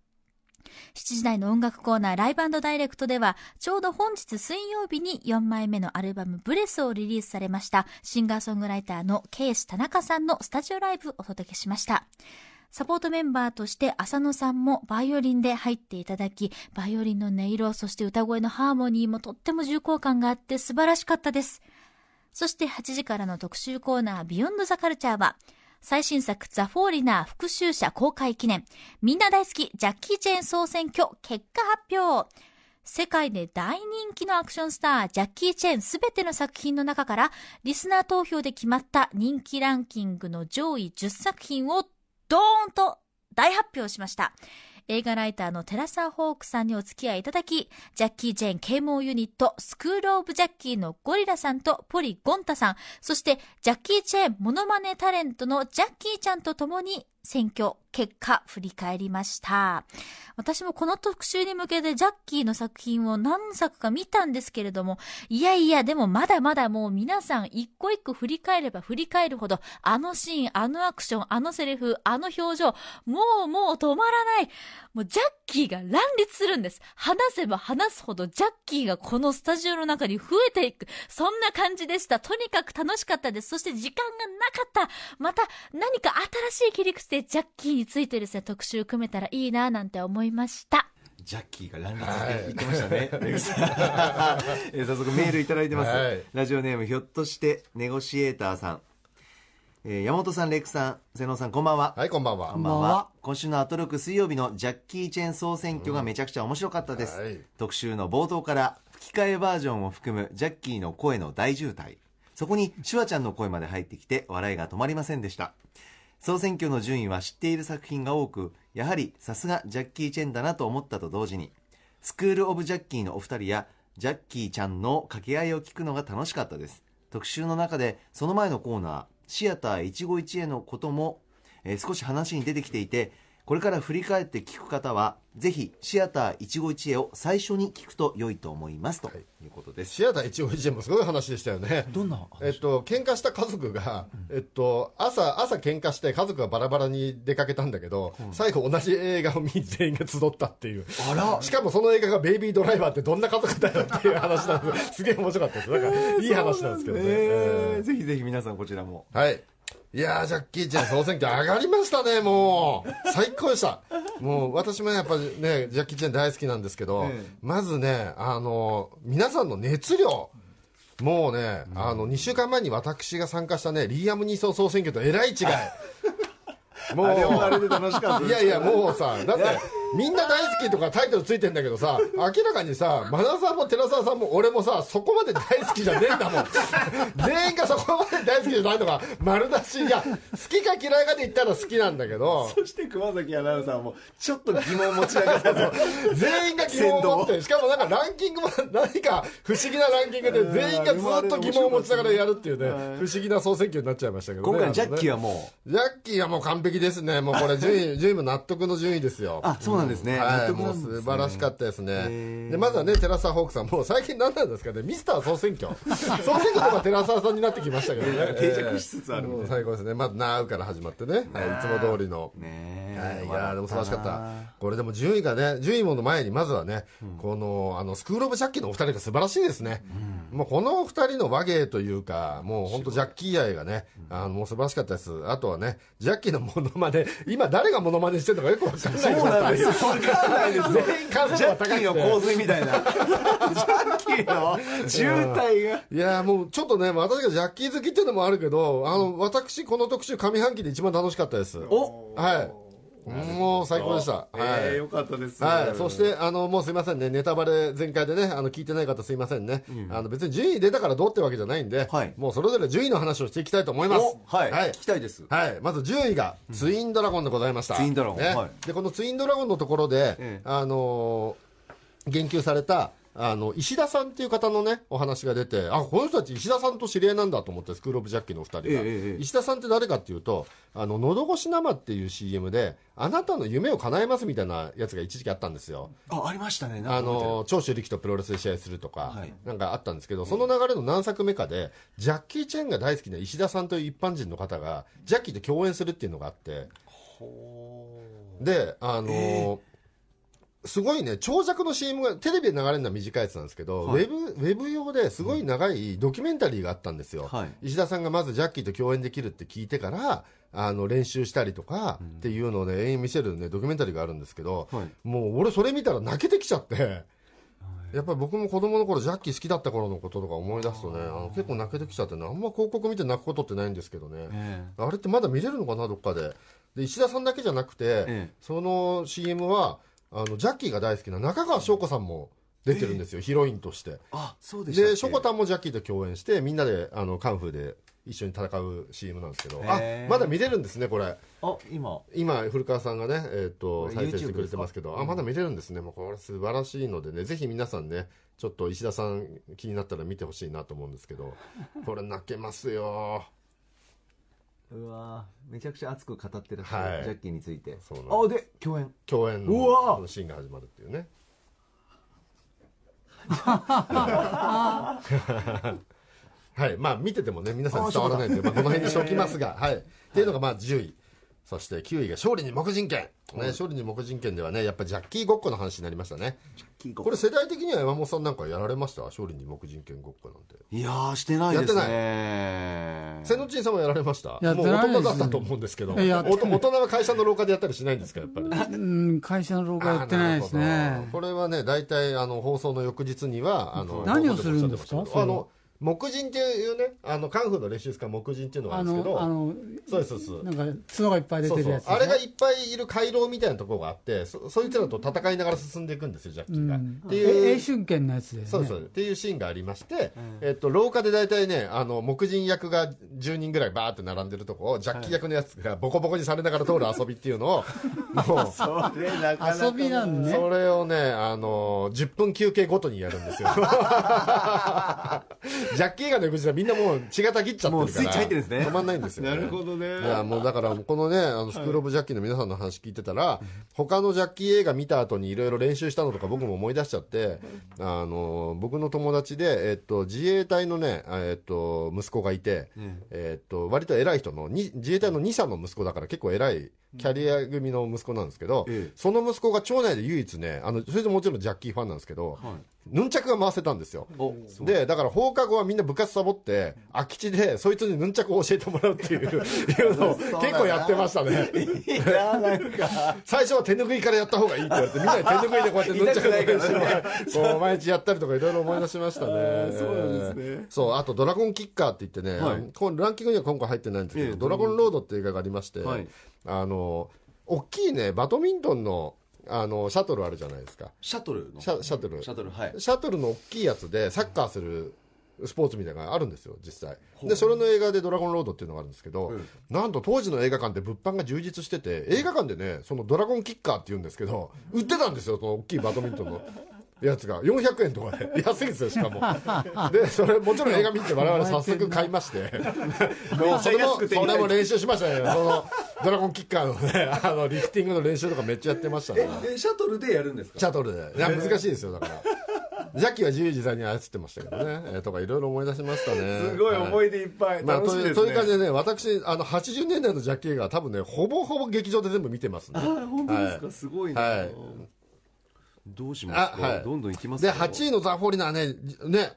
7時台の音楽コーナーライブダイレクトではちょうど本日水曜日に4枚目のアルバムブレスをリリースされましたシンガーソングライターのケース田中さんのスタジオライブをお届けしましたサポートメンバーとして浅野さんもバイオリンで入っていただき、バイオリンの音色、そして歌声のハーモニーもとっても重厚感があって素晴らしかったです。そして8時からの特集コーナービヨンドザカルチャーは、最新作ザ・フォーリナー復讐者公開記念、みんな大好きジャッキー・チェーン総選挙結果発表。世界で大人気のアクションスター、ジャッキー・チェーンすべての作品の中から、リスナー投票で決まった人気ランキングの上位10作品をドーンと大発表しました。映画ライターのテラサー・ホークさんにお付き合いいただき、ジャッキー・ジェーン啓蒙ユニット、スクール・オブ・ジャッキーのゴリラさんとポリ・ゴンタさん、そしてジャッキー・チェーンモノマネタレントのジャッキーちゃんと共に選挙結果振り返りました。私もこの特集に向けてジャッキーの作品を何作か見たんですけれども、いやいや、でもまだまだもう皆さん一個一個振り返れば振り返るほど、あのシーン、あのアクション、あのセリフ、あの表情、もうもう止まらない。もうジャッキーが乱立するんです。話せば話すほどジャッキーがこのスタジオの中に増えていく。そんな感じでした。とにかく楽しかったです。そして時間がなかった。また何か新しい切り口でジャッキーについてですね、特集組めたらいいななんて思いました。ジャッキーが乱立って言ってましたね。レグさんえー早速メールいただいてます。はいラジオネームひょっとしてネゴシエーターさん。えー山本さん、レックさん、瀬野さん、こんばんは。はいこんばんはこんばんはは。今週のアトロク水曜日のジャッキー・チェン総選挙がめちゃくちゃ面白かったです。はい特集の冒頭から吹き替えバージョンを含むジャッキーの声の大渋滞。そこにシュワちゃんの声まで入ってきて笑いが止まりませんでした。総選挙の順位は知っている作品が多くやはりさすがジャッキー・チェンだなと思ったと同時にスクール・オブ・ジャッキーのお二人やジャッキーちゃんの掛け合いを聞くのが楽しかったです。特集の中でその前のコーナーシアター一期一会のことも、えー少し話に出てきていてこれから振り返って聞く方はぜひシアター一期一会を最初に聞くと良いと思いますということです、シアター一応一円もすごい話でしたよね。どんなえっと、喧嘩した家族が、えっと、朝、朝喧嘩して家族がバラバラに出かけたんだけど、最後同じ映画を見に全員が集ったっていう。しかもその映画がベイビードライバーってどんな家族だよっていう話なんです。すげえ面白かったです。なんか、いい話なんですけどね。えーえーぜひぜひ皆さんこちらもはい。いやー、ジャッキーちゃん総選挙上がりましたね、もう。最高でした。もう、私もやっぱりね、ジャッキーちゃん大好きなんですけど、まずね、あの、皆さんの熱量。もうね、あの、2週間前に私が参加したね、リーアム・ニーソン総選挙とえらい違い。もう、あれもあれで楽しかったいやいや、もうさ、だって、みんな大好きとかタイトルついてんだけどさ、明らかにさ、マナさんも寺澤さんも俺もさ、そこまで大好きじゃねえんだもん。全員がそこまで大好きじゃないのが丸出し。いや、好きか嫌いかで言ったら好きなんだけど、そして熊崎アナウンサーもちょっと疑問を持ち上げたと 全員が疑問を持って、しかもなんかランキングも何か不思議なランキングで全員がずっと疑問を持ちながらやるっていうね、不思議な総選挙になっちゃいましたけどね。今回ジャッキーはももうジャッキーはもう完璧ですね。もうこれ順位、順位も納得の順位ですよ。あそうなんですね、はい、もう素晴らしかったですね。ーで、まずはね、寺澤ホークさん、もう最近何なんですかね、ミスター総選挙。総選挙とか寺澤さんになってきましたけどね。定着しつつあるもう最高ですね。まず、ナウから始まってね、はい、いつも通りの。ねはい、えいやーでも素晴らしかった。これでも順位がね、順位もの前にまずはね、この、あの、スクールオブジャッキーのお二人が素晴らしいですね。もうこのお二人の和芸というか、もう本当ジャッキー愛がね、あの、もう素晴らしかったです。あとはね、ジャッキーのモノマネ、今誰がモノマネしてるのかよくわかんない。そうなんですよわかんないです全員完成ジャッキーの洪水みたいなジャッキーの渋滞がいやーもうちょっとね、私がジャッキー好きっていうのもあるけど、あの、私この特集上半期で一番楽しかったです。おはい。もう最高でした。はい。えーよかったです。はい。そして、あの、もうすいませんね、ネタバレ全開でね、あの、聞いてない方すいませんね。あの、別に順位出たからどうってわけじゃないんで、はい。もうそれぞれ順位の話をしていきたいと思います。おはい、はい。聞きたいです。はい、まず10位がツインドラゴンでございました。ツインドラゴン。で、このツインドラゴンのところで、ええ。あのー言及された、あの、石田さんっていう方のね、お話が出て、あ、この人たち石田さんと知り合いなんだと思って、スクールオブジャッキーのお二人が。ええええ石田さんって誰かっていうと、あの、喉越し生っていう CM で、あなたの夢を叶えますみたいなやつが一時期あったんですよ。あありましたねあの長州力とプロレスで試合するとか、はい。なんかあったんですけど、その流れの何作目かで、ジャッキー・チェンが大好きな石田さんという一般人の方が、ジャッキーと共演するっていうのがあって、で、あのーすごいね、長尺の CM が、テレビで流れるのは短いやつなんですけど、はい。ウェブ、ウェブ用ですごい長いドキュメンタリーがあったんですよ。はい。石田さんがまずジャッキーと共演できるって聞いてから、あの、練習したりとかっていうのをね、延々見せるね、ドキュメンタリーがあるんですけど、はい。もう俺それ見たら泣けてきちゃって、やっぱり僕も子供の頃ジャッキー好きだった頃のこととか思い出すとね、あの結構泣けてきちゃってね、あんま広告見て泣くことってないんですけどね、えあれってまだ見れるのかな、どっかで。で、石田さんだけじゃなくて、ええ。その CM は、あの、ジャッキーが大好きな中川翔子さんも出てるんですよ、ヒロインとして。あそうでしたっけ？で、ショコタンもジャッキーと共演して、みんなで、あの、カンフーで一緒に戦う CM なんですけど、あへー、まだ見れるんですね、これ。あ今。今、古川さんがね、えっ、と、これ再生してくれてますけど、あ、まだ見れるんですね。もうこれ素晴らしいのでね、ぜひ皆さんね、ちょっと石田さん気になったら見てほしいなと思うんですけど、これ泣けますよ。うわめちゃくちゃ熱く語ってらっしゃる、はいジャッキーについてそうなんあで共演共演うわのシーンが始まるっていうね。はい。まあ見ててもね、皆さん伝わらないんで、まあこの辺にしておきますが、はい。っていうのがまあ10位。そして9位が勝利に黙人権。ね、勝利に黙人権ではね、やっぱジャッキーごっこの話になりましたね。こ。れ世代的には山本さんなんかやられました？勝利に黙人権ごっこなんて。いやーしてないですやってね瀬野ちんさんもやられました？やってもう大人だったと思うんですけど、えやっておと大人は会社の廊下でやったりしないんですか、やっぱり？うん、会社の廊下やってないですね。ど。これはね、大体あの放送の翌日には、あの何をするんですか？あの木人っていうねあのカンフーの練習使う木人っていうのがああるんですけど。のあのそうですそうです。なんか角がいっぱい出そうそうてるやつでしょあれがいっぱいいる回廊みたいなところがあってそそいつらと戦いながら進んでいくんですよジャッキーが、うん。っていう。え英春剣のやつで、ね、そうそう。っていうシーンがありまして、えっと、廊下で大体ねあの木人役が10人ぐらいバーって並んでるとこをジャッキー役のやつがボコボコにされながら通る遊びっていうのを もうそれなかなか遊びなんね。それをね、あの10分休憩ごとにやるんですよ。ジャッキー映画の翌日はみんなもう血がたぎっちゃってるから。もうスイッチ入ってるんですね。止まんないんですよ、なるほどね。いや、もうだから、このね、あの、スクールオブジャッキーの皆さんの話聞いてたら、他のジャッキー映画見た後にいろいろ練習したのとか僕も思い出しちゃって、あの、僕の友達で、えっと、自衛隊のね、えっと、息子がいて、えっと、割と偉い人の、に自衛隊の2歳の息子だから結構偉い、キャリア組の息子なんですけど、ええ。その息子が町内で唯一ね、あの、それでもちろんジャッキーファンなんですけど、ヌンチャクが回せたんですよ。お。で、だから放課後はみんな部活サボって、空き地でそいつにヌンチャクを教えてもらうっていう いうのを結構やってましたね。最初は手拭いからやった方がいいって言われて、みんなで手拭いでこうやってヌンチャクの練習を。こう毎日やったりとかいろいろ思い出しましたね。そうですね。そう、あとドラゴンキッカーって言ってね、はい。ランキングには今回入ってないんですけど、ええドラゴンロードって映画がありまして、はいあの、大きいね、バドミントンの、あの、シャトルあるじゃないですか。シャトルの？シャシャトル。シャトルはい。シャトルの大きいやつでサッカーするスポーツみたいなのがあるんですよ実際。でそれの映画で「ドラゴンロード」っていうのがあるんですけど、なんと当時の映画館で物販が充実してて映画館でねそのドラゴンキッカーっていうんですけど売ってたんですよその大きいバドミントンのやつが400円とかで 安いんですよしかも。でそれもちろん映画見て 我々早速買いまして。もうそれもそれも練習しましたね。そのドラゴンキッカーのねあのリフティングの練習とかめっちゃやってましたね。えシャトルでやるんですか？シャトルで。いや、難しいですよ、だから。ジャッキーは自由自在に操ってましたけどね。えーとかいろいろ思い出しましたね。すごい思い。い出いっぱい。まあ、という、楽しみですね。そういう感じでね、私、あの、80年代のジャッキー映画は多分ね、ほぼほぼ劇場で全部見てますね。本当ですか、はい。すごいな、はいどうしますか、あはい。どんどんいきますで、よ8位のザ・フォーリナーね、ね、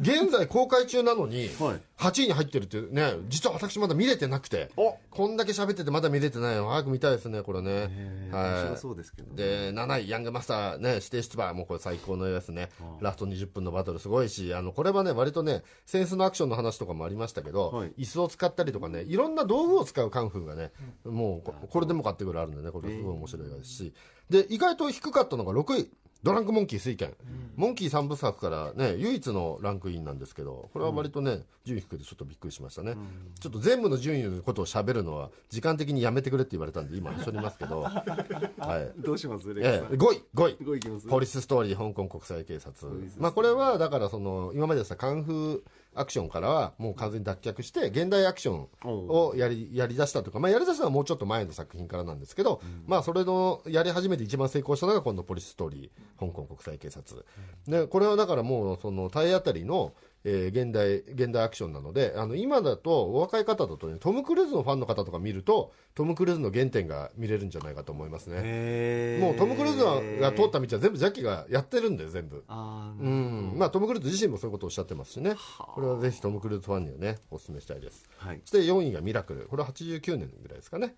現在公開中なのに、はい。8位に入ってるっていうね、実は私まだ見れてなくて、お。こんだけ喋っててまだ見れてないの早く見たいですね、これね。面白そうですけどね。で、7位、ヤングマスターね、指定出馬、もうこれ最高の映画ですね。ラスト20分のバトルすごいし、あの、これはね、割とね、センスのアクションの話とかもありましたけど、はい。椅子を使ったりとかね、いろんな道具を使うカンフーがね、もうこ、これでも買ってくるあるんでね、これすごい面白いですし、で、意外と低かったのが6位。ドランクモンキー水拳、モンキー3部作からね唯一のランクインなんですけどこれは割とね、順位低くてちょっとびっくりしましたね、ちょっと全部の順位のことを喋るのは時間的にやめてくれって言われたんで今一緒にいますけど。はい。どうします？レイええ、さん。5位、5位。5位いきます？ポリスストーリー、香港国際警察。まあ、これは、だから、その、今までさ、カンフーアクションからは、もう完全に脱却して、現代アクションをやり、やり出したとか、まあ、やり出したのはもうちょっと前の作品からなんですけど、まあ、それの、やり始めて一番成功したのが、今度、ポリスストーリー、香港国際警察。で、これはだからもう、その、体当たりの、えー現代、現代アクションなので、あの、今だと、お若い方だとね、トム・クルーズのファンの方とか見ると、トム・クルーズの原点が見れるんじゃないかと思いますね。もうトム・クルーズが通った道は全部ジャッキーがやってるんで全部。あーうん。まあトム・クルーズ自身もそういうことをおっしゃってますしね。これはぜひトム・クルーズファンにはねお勧めしたいです。はい。そして4位がミラクル。これは89年ぐらいですかね。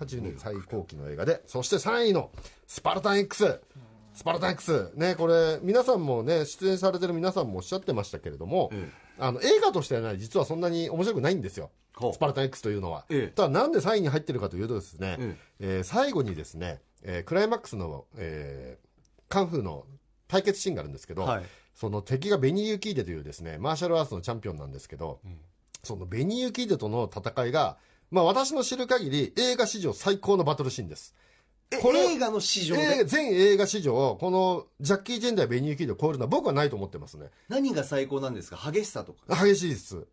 80年最高期の映画で。そして3位のスパルタン X スパルタン X ねこれ皆さんもね出演されてる皆さんもおっしゃってましたけれども、えあの映画としてはね実はそんなに面白くないんですよ。スパルタン X というのは、ええ。ただなんで3位に入ってるかというとですね、ええ。ー最後にですね、えークライマックスの、えーカンフーの対決シーンがあるんですけど、はい。その敵がベニー・ユキーデというですねマーシャルアーツのチャンピオンなんですけど、そのベニー・ユキーデとの戦いが、まあ、私の知る限り映画史上最高のバトルシーンです。えこれ映画の市場で。えー全映画史上このジャッキー・チェンダーベニー・ユキーデを超えるのは僕はないと思ってますね。何が最高なんですか？激しさとか。激しいです。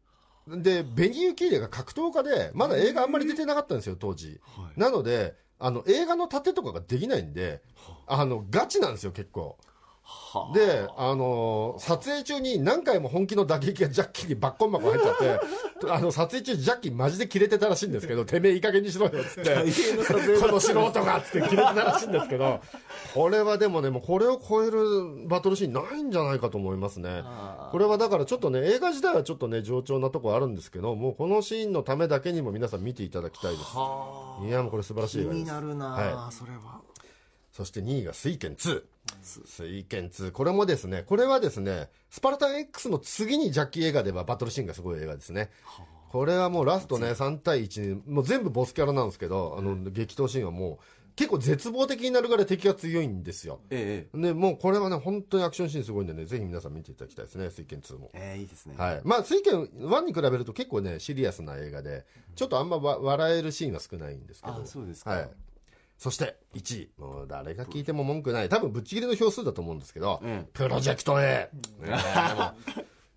でベニー・ユキーデが格闘家でまだ映画あんまり出てなかったんですよ当時、なのであの映画の盾とかができないんであのガチなんですよ結構で、あのー撮影中に何回も本気の打撃がジャッキーにバッコンバコン入っちゃって、あの、撮影中ジャッキーマジでキレてたらしいんですけど、てめえいい加減にしろよっつって、この素人がっつってキレてたらしいんですけど、これはでもね、もうこれを超えるバトルシーンないんじゃないかと思いますね。これはだからちょっとね、映画自体はちょっとね、上調なとこあるんですけど、もうこのシーンのためだけにも皆さん見ていただきたいです。いや、もうこれ素晴らしい映画です。気になるな、はそれはそして2位が水拳2。水拳2。これもですね、これはですね、スパルタン X の次にジャッキー映画ではバトルシーンがすごい映画ですね。これはもうラストね、3対1、もう全部ボスキャラなんですけど、あの、激闘シーンはもう、結構絶望的になるぐらい敵が強いんですよ。ええで、もうこれはね、本当にアクションシーンすごいんでね、ぜひ皆さん見ていただきたいですね、水拳2も。ええいいですね。はい。まあ、水拳1に比べると結構ね、シリアスな映画で、ちょっとあんまわ笑えるシーンは少ないんですけど。あそうですかはい。そして、1位。もう誰が聞いても文句ない。多分ぶっちぎりの票数だと思うんですけど、うんプロジェクト A。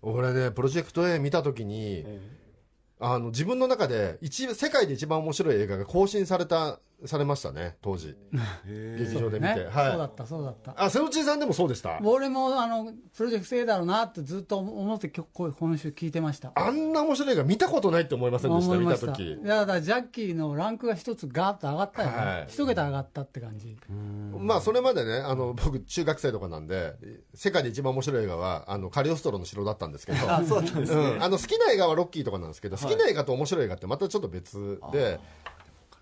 俺ね、プロジェクト A 見たときに、あの、自分の中で、一、世界で一番面白い映画が更新された、されましたね、当時。劇場で見て。ね、はい。そうだった、そうだった。あ、セロチンさんでもそうでした？俺も、あの、プロジェクト A だろうなってずっと思って今週聞いてました。あんな面白い映画見たことないって思いませんでした、見思いました。たときい。や、だからジャッキーのランクが一つガーッと上がったよね。はい一桁上がったって感じ。まあ、それまでね、あの、僕、中学生とかなんで、世界で一番面白い映画は、あの、カリオストロの城だったんですけど、あ、そうだったんですね。うん、あの好きな映画はロッキーとかなんですけど、好きな映画と面白い映画ってまたちょっと別で、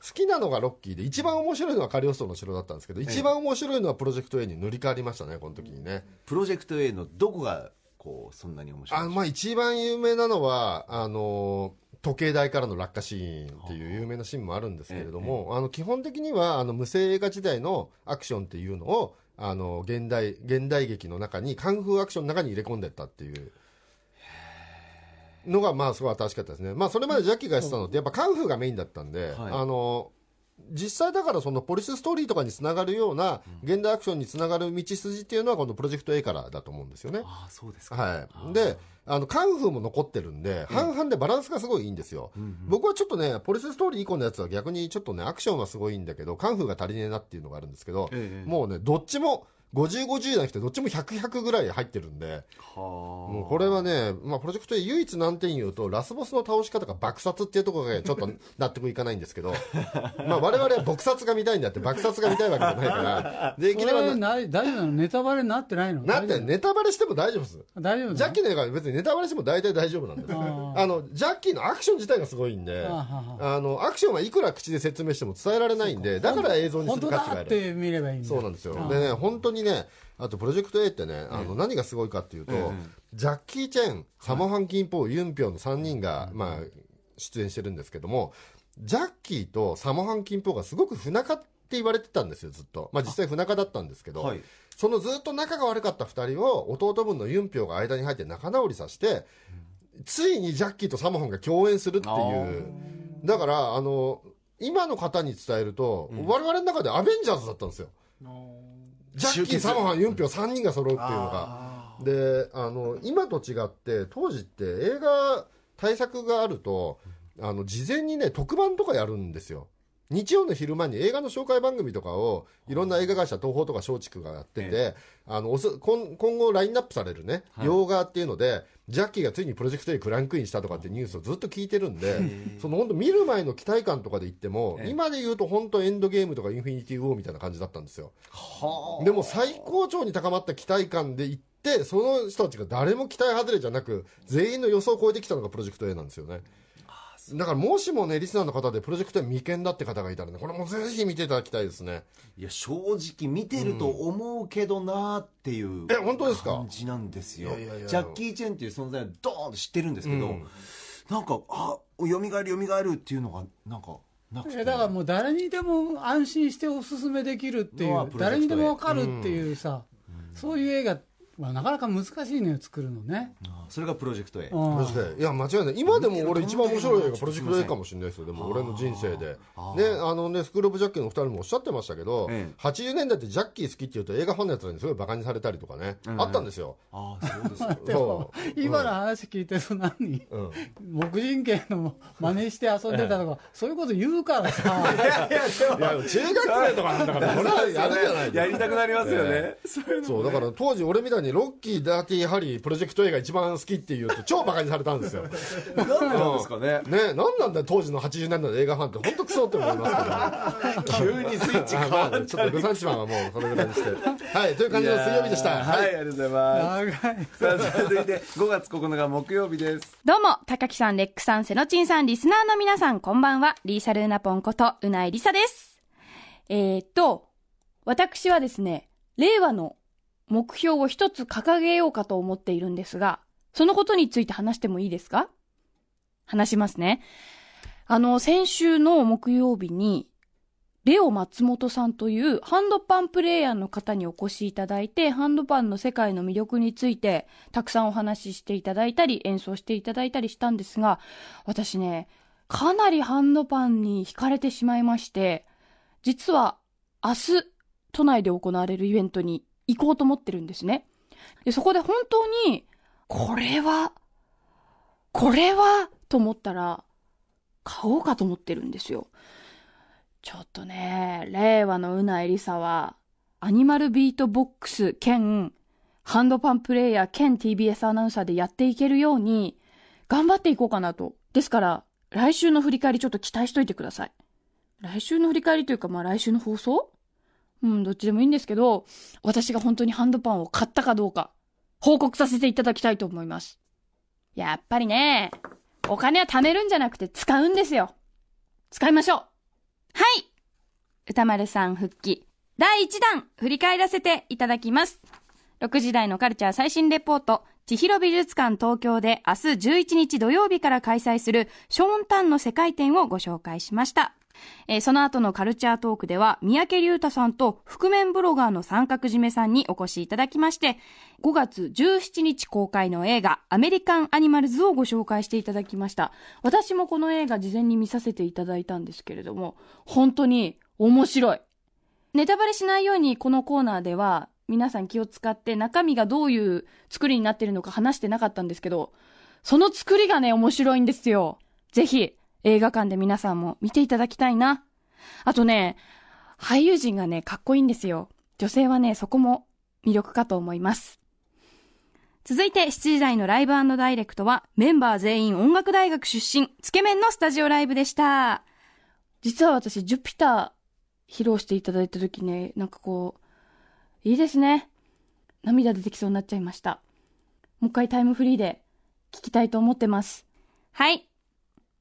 好きなのがロッキーで、一番面白いのはカリオストロの城だったんですけど、一番面白いのはプロジェクト A に塗り替わりましたね、この時にね。プロジェクト A のどこが、こう、そんなに面白いあまあ、一番有名なのは、あの時計台からの落下シーンっていう有名なシーンもあるんですけれども、あの基本的にはあの無声映画時代のアクションっていうのをあの現代現代劇の中にカンフーアクションの中に入れ込んでったっていうのがまあすごい新しかったですね、まあ、それまでジャッキーがやってたのってやっぱカンフーがメインだったんで、はいあの実際だからそのポリスストーリーとかにつながるような現代アクションにつながる道筋っていうのはこのプロジェクト A からだと思うんですよね。あそうですか。はい。で、あの、カンフーも残ってるんで、半々でバランスがすごいいいんですよ。僕はちょっとね、ポリスストーリー以降のやつは逆にちょっとね、アクションはすごいんだけど、カンフーが足りねえなっていうのがあるんですけど、ええもうね、どっちも、50、50じゃなくて、どっちも100、100ぐらい入ってるんで、もうこれはね、まあ、プロジェクトで唯一難点言うと、ラスボスの倒し方が爆殺っていうところがちょっと納得いかないんですけど、まあ、我々は撲殺が見たいんだって、爆殺が見たいわけじゃないから、できそればな、れない。大丈夫なの？ネタバレになってないの？なって、ネタバレしても大丈夫です。大丈夫ジャッキーの映画は別にネタバレしても大体大丈夫なんです。あの、ジャッキーのアクション自体がすごいんで、あの、アクションはいくら口で説明しても伝えられないんで、だから映像にする価値がある。だって見ればいいんだ。そうなんですよ。あでね、本当にね、あとプロジェクト A ってね、あの、何がすごいかっていうと、ジャッキー・チェン、サモハン・キンポー、ユンピョンの3人が、まあ、出演してるんですけども、ジャッキーとサモハン・キンポーがすごく不仲って言われてたんですよ、ずっと。まあ実際不仲だったんですけど、はい。そのずっと仲が悪かった2人を弟分のユンピョが間に入って仲直りさせて、ついにジャッキーとサモハンが共演するっていう。だから、あの、今の方に伝えると、我々の中でアベンジャーズだったんですよ。ジャッキー、サモハン、ユンピョ3人が揃うっていうのが。で、あの、今と違って、当時って映画、対策があると、あの、事前にね、特番とかやるんですよ。日曜の昼間に映画の紹介番組とかを、いろんな映画会社、東宝とか松竹がやってて、あの、おす今今後ラインナップされるね、洋画っていうので、ジャッキーがついにプロジェクト A クランクインしたとかってニュースをずっと聞いてるんで、その本当見る前の期待感とかで言っても、今で言うと本当エンドゲームとかインフィニティウォーみたいな感じだったんですよ。でも最高潮に高まった期待感で行って、その人たちが誰も期待外れじゃなく、全員の予想を超えてきたのがプロジェクト A なんですよね。だからもしもね、リスナーの方でプロジェクト未見だって方がいたらね、これもぜひ見ていただきたいですね。いや、正直見てると思うけどなーっていうえ本当ですか？感じなんですよ。いやいやいやジャッキー・チェンっていう存在はドーンと知ってるんですけど、うん。なんか、あ、蘇る蘇るっていうのが、なんか、なくて。えだからもう誰にでも安心しておすすめできるっていうのはプロジェクト A 誰にでも分かるっていうさ、そういう映画はなかなか難しいのよ作るのね、あそれがプロジェクト A。うんプロジェクト A いや、間違いない。今でも俺一番面白い映画、プロジェクト A かもしれないですよ。でも俺の人生で。ね、あのね、スクールオブジャッキーの二人もおっしゃってましたけど、ええ80年代ってジャッキー好きっていうと映画ファンのやつらにすごい馬鹿にされたりとかね、あったんですよ。ああ、そうですか。そう。今の話聞いてると何、うん。木人系の真似して遊んでたとか、そういうこと言うからさいや、中学生とかなんだから、これはやるじゃないやりたくなりますよね。そう、だから当時俺みたいにロッキー、ダーティー、ハリー、プロジェクト A が一番好きって言うと 超馬鹿にされたんですよ。なんでなんですかね。ね、なんなんだよ当時の80年代の映画ファンって本当クソって思いますけど、急にスイッチ変まわっあねちょっとグサンチマンはもうこれぐらいにして。はい、という感じの水曜日でした。はい、ありがとうございます。さあ、続いて5月9日木曜日です。どうも、高木さん、レックさん、セノチンさん、リスナーの皆さん、こんばんは。リーサルーナポンこと、うないりさです。えーっと、私はですね、令和の目標を一つ掲げようかと思っているんですが、そのことについて話してもいいですか？話しますね。あの、先週の木曜日に、レオ松本さんというハンドパンプレイヤーの方にお越しいただいて、ハンドパンの世界の魅力についてたくさんお話ししていただいたり、演奏していただいたりしたんですが、私ね、かなりハンドパンに惹かれてしまいまして、実は明日、都内で行われるイベントに行こうと思ってるんですね。で、そこで本当に、これは、これは、と思ったら、買おうかと思ってるんですよ。ちょっとね、令和のうなえりさは、アニマルビートボックス兼、ハンドパンプレイヤー兼 TBS アナウンサーでやっていけるように、頑張っていこうかなと。ですから、来週の振り返りちょっと期待しといてください。来週の振り返りというか、まあ来週の放送うん、どっちでもいいんですけど、私が本当にハンドパンを買ったかどうか、報告させていただきたいと思います。やっぱりね、お金は貯めるんじゃなくて使うんですよ。使いましょう。はい。歌丸さん復帰。第1弾、振り返らせていただきます。6時台のカルチャー最新レポート、千尋美術館東京で明日11日土曜日から開催するショーンタンの世界展をご紹介しました。えーその後のカルチャートークでは、三宅隆太さんと覆面ブロガーの三角締めさんにお越しいただきまして、5月17日公開の映画、アメリカンアニマルズをご紹介していただきました。私もこの映画事前に見させていただいたんですけれども、本当に面白い。ネタバレしないようにこのコーナーでは、皆さん気を使って中身がどういう作りになってるのか話してなかったんですけど、その作りがね、面白いんですよ。ぜひ、映画館で皆さんも見ていただきたいな。あとね、俳優陣がね、かっこいいんですよ。女性はね、そこも魅力かと思います。続いて7時台のライブダイレクトはメンバー全員音楽大学出身、つけ麺のスタジオライブでした。実は私、ジュピター披露していただいた時ね、なんかこう、いいですね。涙出てきそうになっちゃいました。もう一回タイムフリーで聞きたいと思ってます。はい。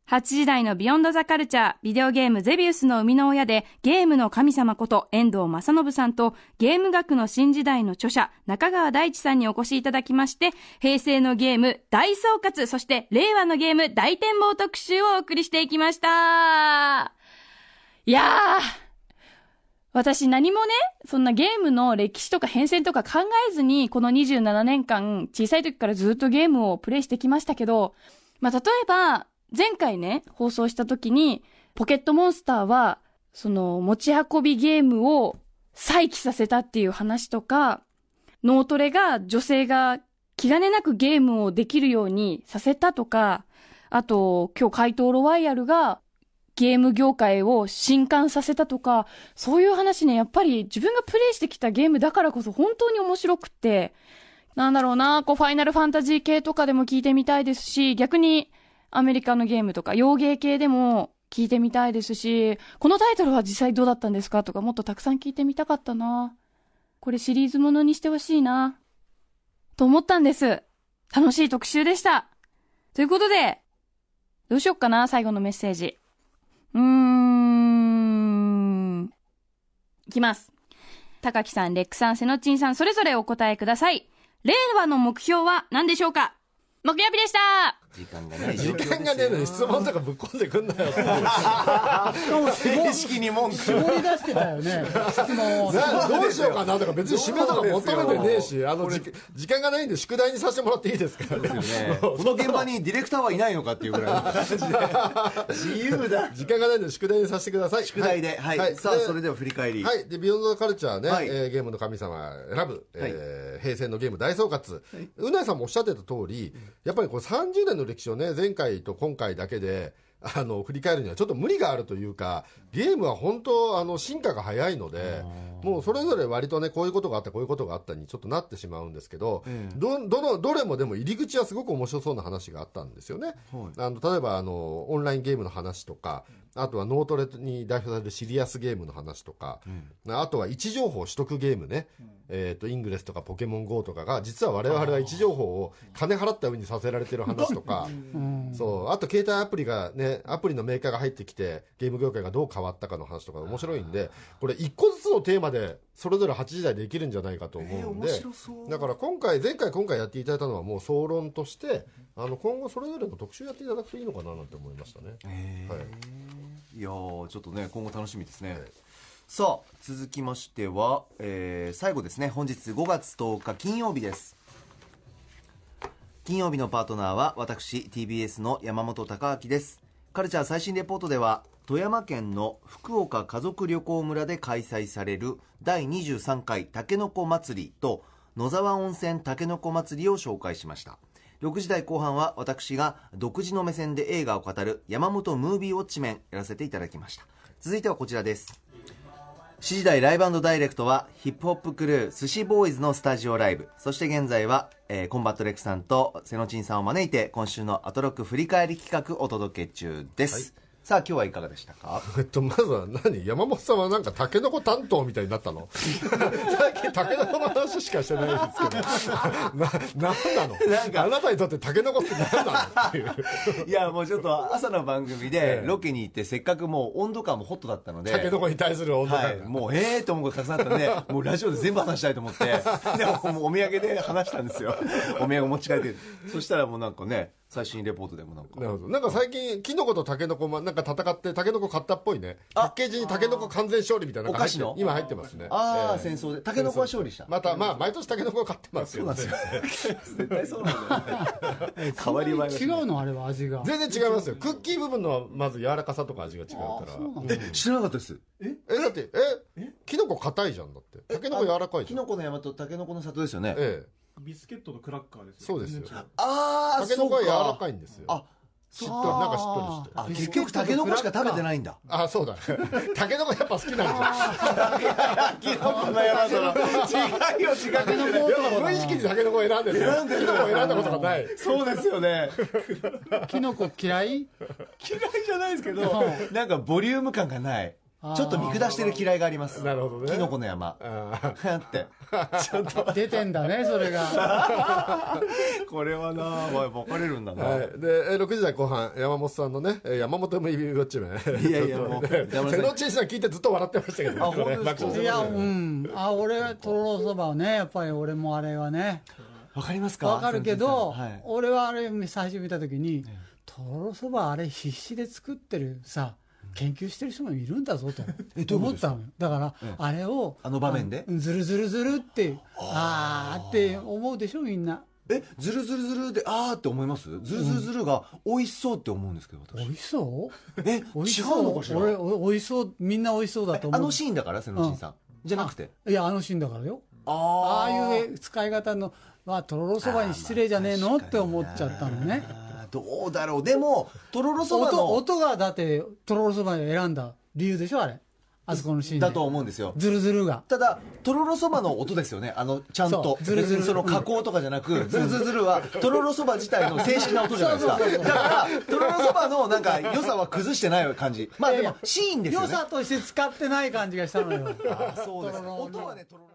8時台のビヨンドザカルチャー、ビデオゲームゼビウスの生みの親で、ゲームの神様こと遠藤正信さんと、ゲーム学の新時代の著者、中川大地さんにお越しいただきまして、平成のゲーム大総括、そして令和のゲーム大展望特集をお送りしていきました。いやー、私何もね、そんなゲームの歴史とか変遷とか考えずに、この27年間、小さい時からずっとゲームをプレイしてきましたけど、まあ、例えば、前回ね、放送した時に、ポケットモンスターは、その、持ち運びゲームを再起させたっていう話とか、脳トレが女性が気兼ねなくゲームをできるようにさせたとか、あと、今日怪盗ロワイヤルがゲーム業界を震撼させたとか、そういう話ね、やっぱり自分がプレイしてきたゲームだからこそ本当に面白くって、なんだろうな、こう、ファイナルファンタジー系とかでも聞いてみたいですし、逆にアメリカのゲームとか、洋芸系でも聞いてみたいですし、このタイトルは実際どうだったんですかとか、もっとたくさん聞いてみたかったな。これシリーズものにしてほしいな。と思ったんです。楽しい特集でした。ということで、どうしよっかな、最後のメッセージ。うーん。いきます。高木さん、レックさん、セノチンさん、それぞれお答えください。令和の目標は何でしょうか？木曜日でした時間がない時間がねえのに質問とかぶっ込んでくんなよって正式 に文句。絞り出してたよね、質問を。などうしようかなとか別に締めとか求めてねえしあのじ時間がないんで宿題にさせてもらっていいですかね。この現場にディレクターはいないのかっていうぐらいの。感じで自由だ。時間がないんで宿題にさせてください。宿題ではい、さあそれでは振り返り。はい。でビヨンドカルチャーね、はい。えーゲームの神様選ぶ、えー平成のゲーム大総括、うなえさんもおっしゃってた通り、やっぱりこれ30年の歴史をね前回と今回だけであの振り返るにはちょっと無理があるというかゲームは本当あの進化が早いのでもうそれぞれ割とねこういうことがあったこういうことがあったにちょっとなってしまうんですけど、どどのどれもでも入り口はすごく面白そうな話があったんですよね。あの例えばあのオンラインゲームの話とか、あとは脳トレに代表されるシリアスゲームの話とか、あとは位置情報取得ゲームね、えー、とイングレスとかポケモン GO とかが実は我々は位置情報を金払った上にさせられてる話とか、そう。あと携帯アプリがねね、アプリのメーカーが入ってきて、ゲーム業界がどう変わったかの話とか面白いんで、これ一個ずつのテーマで、それぞれ8時台できるんじゃないかと思うんで、だから今回、前回今回やっていただいたのはもう総論として、あの、今後それぞれの特集やっていただくといいのかななんて思いましたね。はい。いやーちょっとね今後楽しみですね、さあ続きましては、えー最後ですね。本日5月10日金曜日です。金曜日のパートナーは私 TBS の山本貴明です。カルチャー最新レポートでは富山県の福岡家族旅行村で開催される第23回たけのこ祭りと野沢温泉たけのこ祭りを紹介しました。6時台後半は私が独自の目線で映画を語る山本ムービーウォッチメンやらせていただきました。続いてはこちらです。7時台ライブダイレクトはヒップホップクルー寿司ボーイズのスタジオライブ。そして現在は、えーコンバットレックさんとセノチンさんを招いて今週のアトロック振り返り企画お届け中です、さあ今日はいかがでしたか？えっと、まずは何？山本さんはなんかタケノコ担当みたいになったの？最近タケノコの話しかしてないですけど。な、なんなの？あなたにとってタケノコって何なの？っていう。いやもうちょっと朝の番組でええ。ロケに行ってせっかくもう温度感もホットだったので。タケノコに対する温度感が。はい、もうええと思うことたくさんあったんでもうラジオで全部話したいと思って。でももうお土産で話したんですよ。お土産持ち帰って。そしたらもうなんかね最新レポートでもなんかなるほど。なんか最近、キノコとタケノコ、ま、なんか戦って、タケノコ買ったっぽいね。パッケージにタケノコ完全勝利みたいなのが入ってお菓子の？今入ってますね。ああ、ええ戦争でタケノコは勝利したまた、まあ、毎年タケノコ買ってますよ、ね。絶対そうなんだよね変わり映えがし違ないうの？あれは味が。全然違いますよ。クッキー部分の、まず柔らかさとか味が違うから。え知らなかったですえ、だって、え、キノコ硬いじゃんだって。タケノコ柔らかいじゃん。キノコの山とタケノコの里ですよねええ。ビスケットとクラッカーですそうですよ。ああタケノコは柔らかいいんですよ。あしっとり、なんかしっとりして。あ結局タケノコしか食べてないんだあ、そうだ。タケノコやっぱ好きなんだ。キノコの山との違いよ違タケノコを無意識にタケノコを選んでる。選んでるキノコを選んだことがない。そうですよね キノコ嫌い？嫌いじゃないですけどなんかボリューム感がないちょっと見下してる嫌いがあります。なるほどね。キノコの山。あって。ちょっと。出てんだね、それが。これはな分かれるんだな、ーはい。で、えー6時台後半、山本さんのね、えー山本ムービーウォッチメン。いやいやもうね山本さん。聞いてずっと笑ってましたけど、あ本当ですか？爆笑していや、うん。あ、俺、とろろそばはね、やっぱり俺もあれはね、わかりますか？わかるけど、はい。俺はあれ最初見た時に、とろろそばあれ必死で作ってるさ、研究してる人もいるんだぞと 思ったのよ。だから、あれをあの場面で？あずるずるずるってあー。って思うでしょみんな。えずるずるずるであーって思います？ずるずるずるが美味しそうって思うんですけど私。美味しそう？え美味し違そう俺お美味しそう。みんな美味しそうだと思う。あのシーンだから？瀬野ちん。さん、じゃなくて？いやあのシーンだからよ。あああいう使い方のまあとろろそばに失礼じゃねえの？って思っちゃったのねどうだろう。でもとろろそば音の音がだってとろろそばに選んだ理由でしょあれ。あそこのシーンで。だと思うんですよ。ずるずるが。ただとろろそばの音ですよね。あのちゃんと。そうずるずる別にその加工とかじゃなく、ずるずるずるはとろろそば自体の正式な音じゃないですか。だからとろろそばのなんか良さは崩してない感じ。まあでもシーンですよね。良さとして使ってない感じがしたのよ。あそうですとろろ音はねとろろ.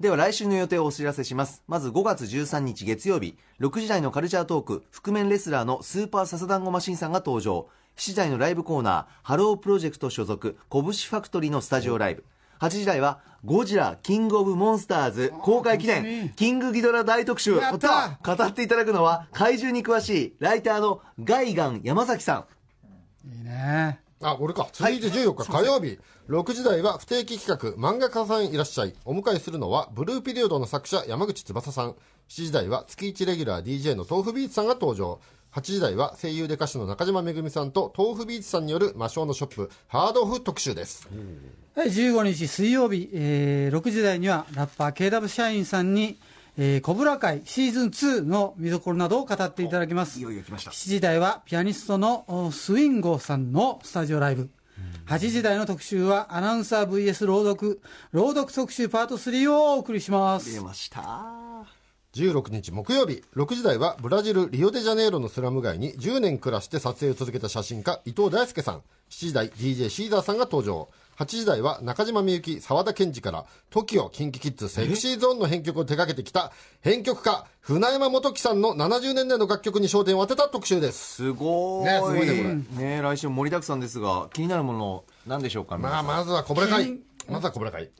では来週の予定をお知らせします。まず5月13日月曜日6時台のカルチャートーク覆面レスラーのスーパーササダンゴマシンさんが登場。7時台のライブコーナーハロープロジェクト所属拳ファクトリーのスタジオライブ。8時台はゴジラキングオブモンスターズ公開記念キングギドラ大特集。語っていただくのは怪獣に詳しいライターのガイガン山崎さん。いいねあ、俺か。続いて14日火曜日、6時台は不定期企画、漫画家さんいらっしゃい。お迎えするのは、ブルーピリオドの作者、山口翼さん。7時台は、月1レギュラー DJ の豆腐ビーツさんが登場。8時台は、声優で歌手の中島めぐみさんと、豆腐ビーツさんによる魔性のショップ、ハードオフ特集です。はい15日水曜日、えー6時台にはラッパー KW 社員さんに、えー、コブラ会シーズン2の見どころなどを語っていただきます。いよいよ来ました。7時台はピアニストのおスウィンゴさんのスタジオライブ。8時台の特集はアナウンサー VS 朗読朗読特集パート3をお送りします。出ました。16日木曜日、6時台は、ブラジル・リオデジャネイロのスラム街に10年暮らして撮影を続けた写真家、伊藤大輔さん。7時台、DJ シーザーさんが登場。8時台は中島みゆき、沢田研二から、TOKIO、キンキキッズ、セクシーゾーンの編曲を手掛けてきた、編曲家、船山元樹さんの70年代の楽曲に焦点を当てた特集です。すごいねすごいねこね来週も盛りだくさんですが気になるもの何でしょうかまあ、まずは小倉会。まずは小倉会。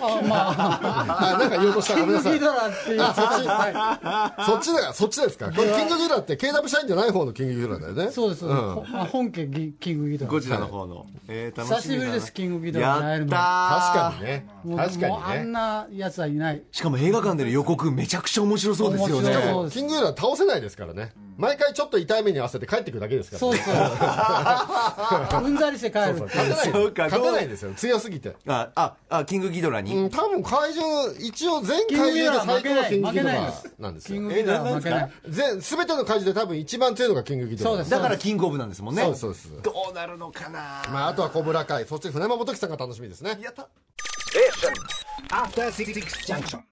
あまあ、あ、なんか言おうとしたキごめんなさいングギ。ドラっていう。あ、そっち、はそっちだそっちですか。これキングギドラって KW 社員じゃない方のキングギドラだよね。い。そうです。本家ギキングギドラ。ゴジラの方の、えー、楽久しぶりです、キングギドラに会えるの。確かにね。確かもうあんにね。なやつはいない。しかも映画館での予告めちゃくちゃ面白そうですよね面白そうですキングギドラ倒せないですからね。毎回ちょっと痛い目に合わせて帰ってくるだけですからね。そうそう。うんざりして帰るっていう。勝てない勝てないんですよ。強すぎて。あああキングギドラに、うん、多分怪獣、一応全怪獣で最高のキングギドラなんですよ。キングギドラは負けない。全、すべての怪獣で多分一番強いのがキングギドラ。そうですだからキングオブなんですもんねそうそうですどうなるのかな？まあ、あとは小倉会、そして船山元樹さんが楽しみですね。やった After Six Junction.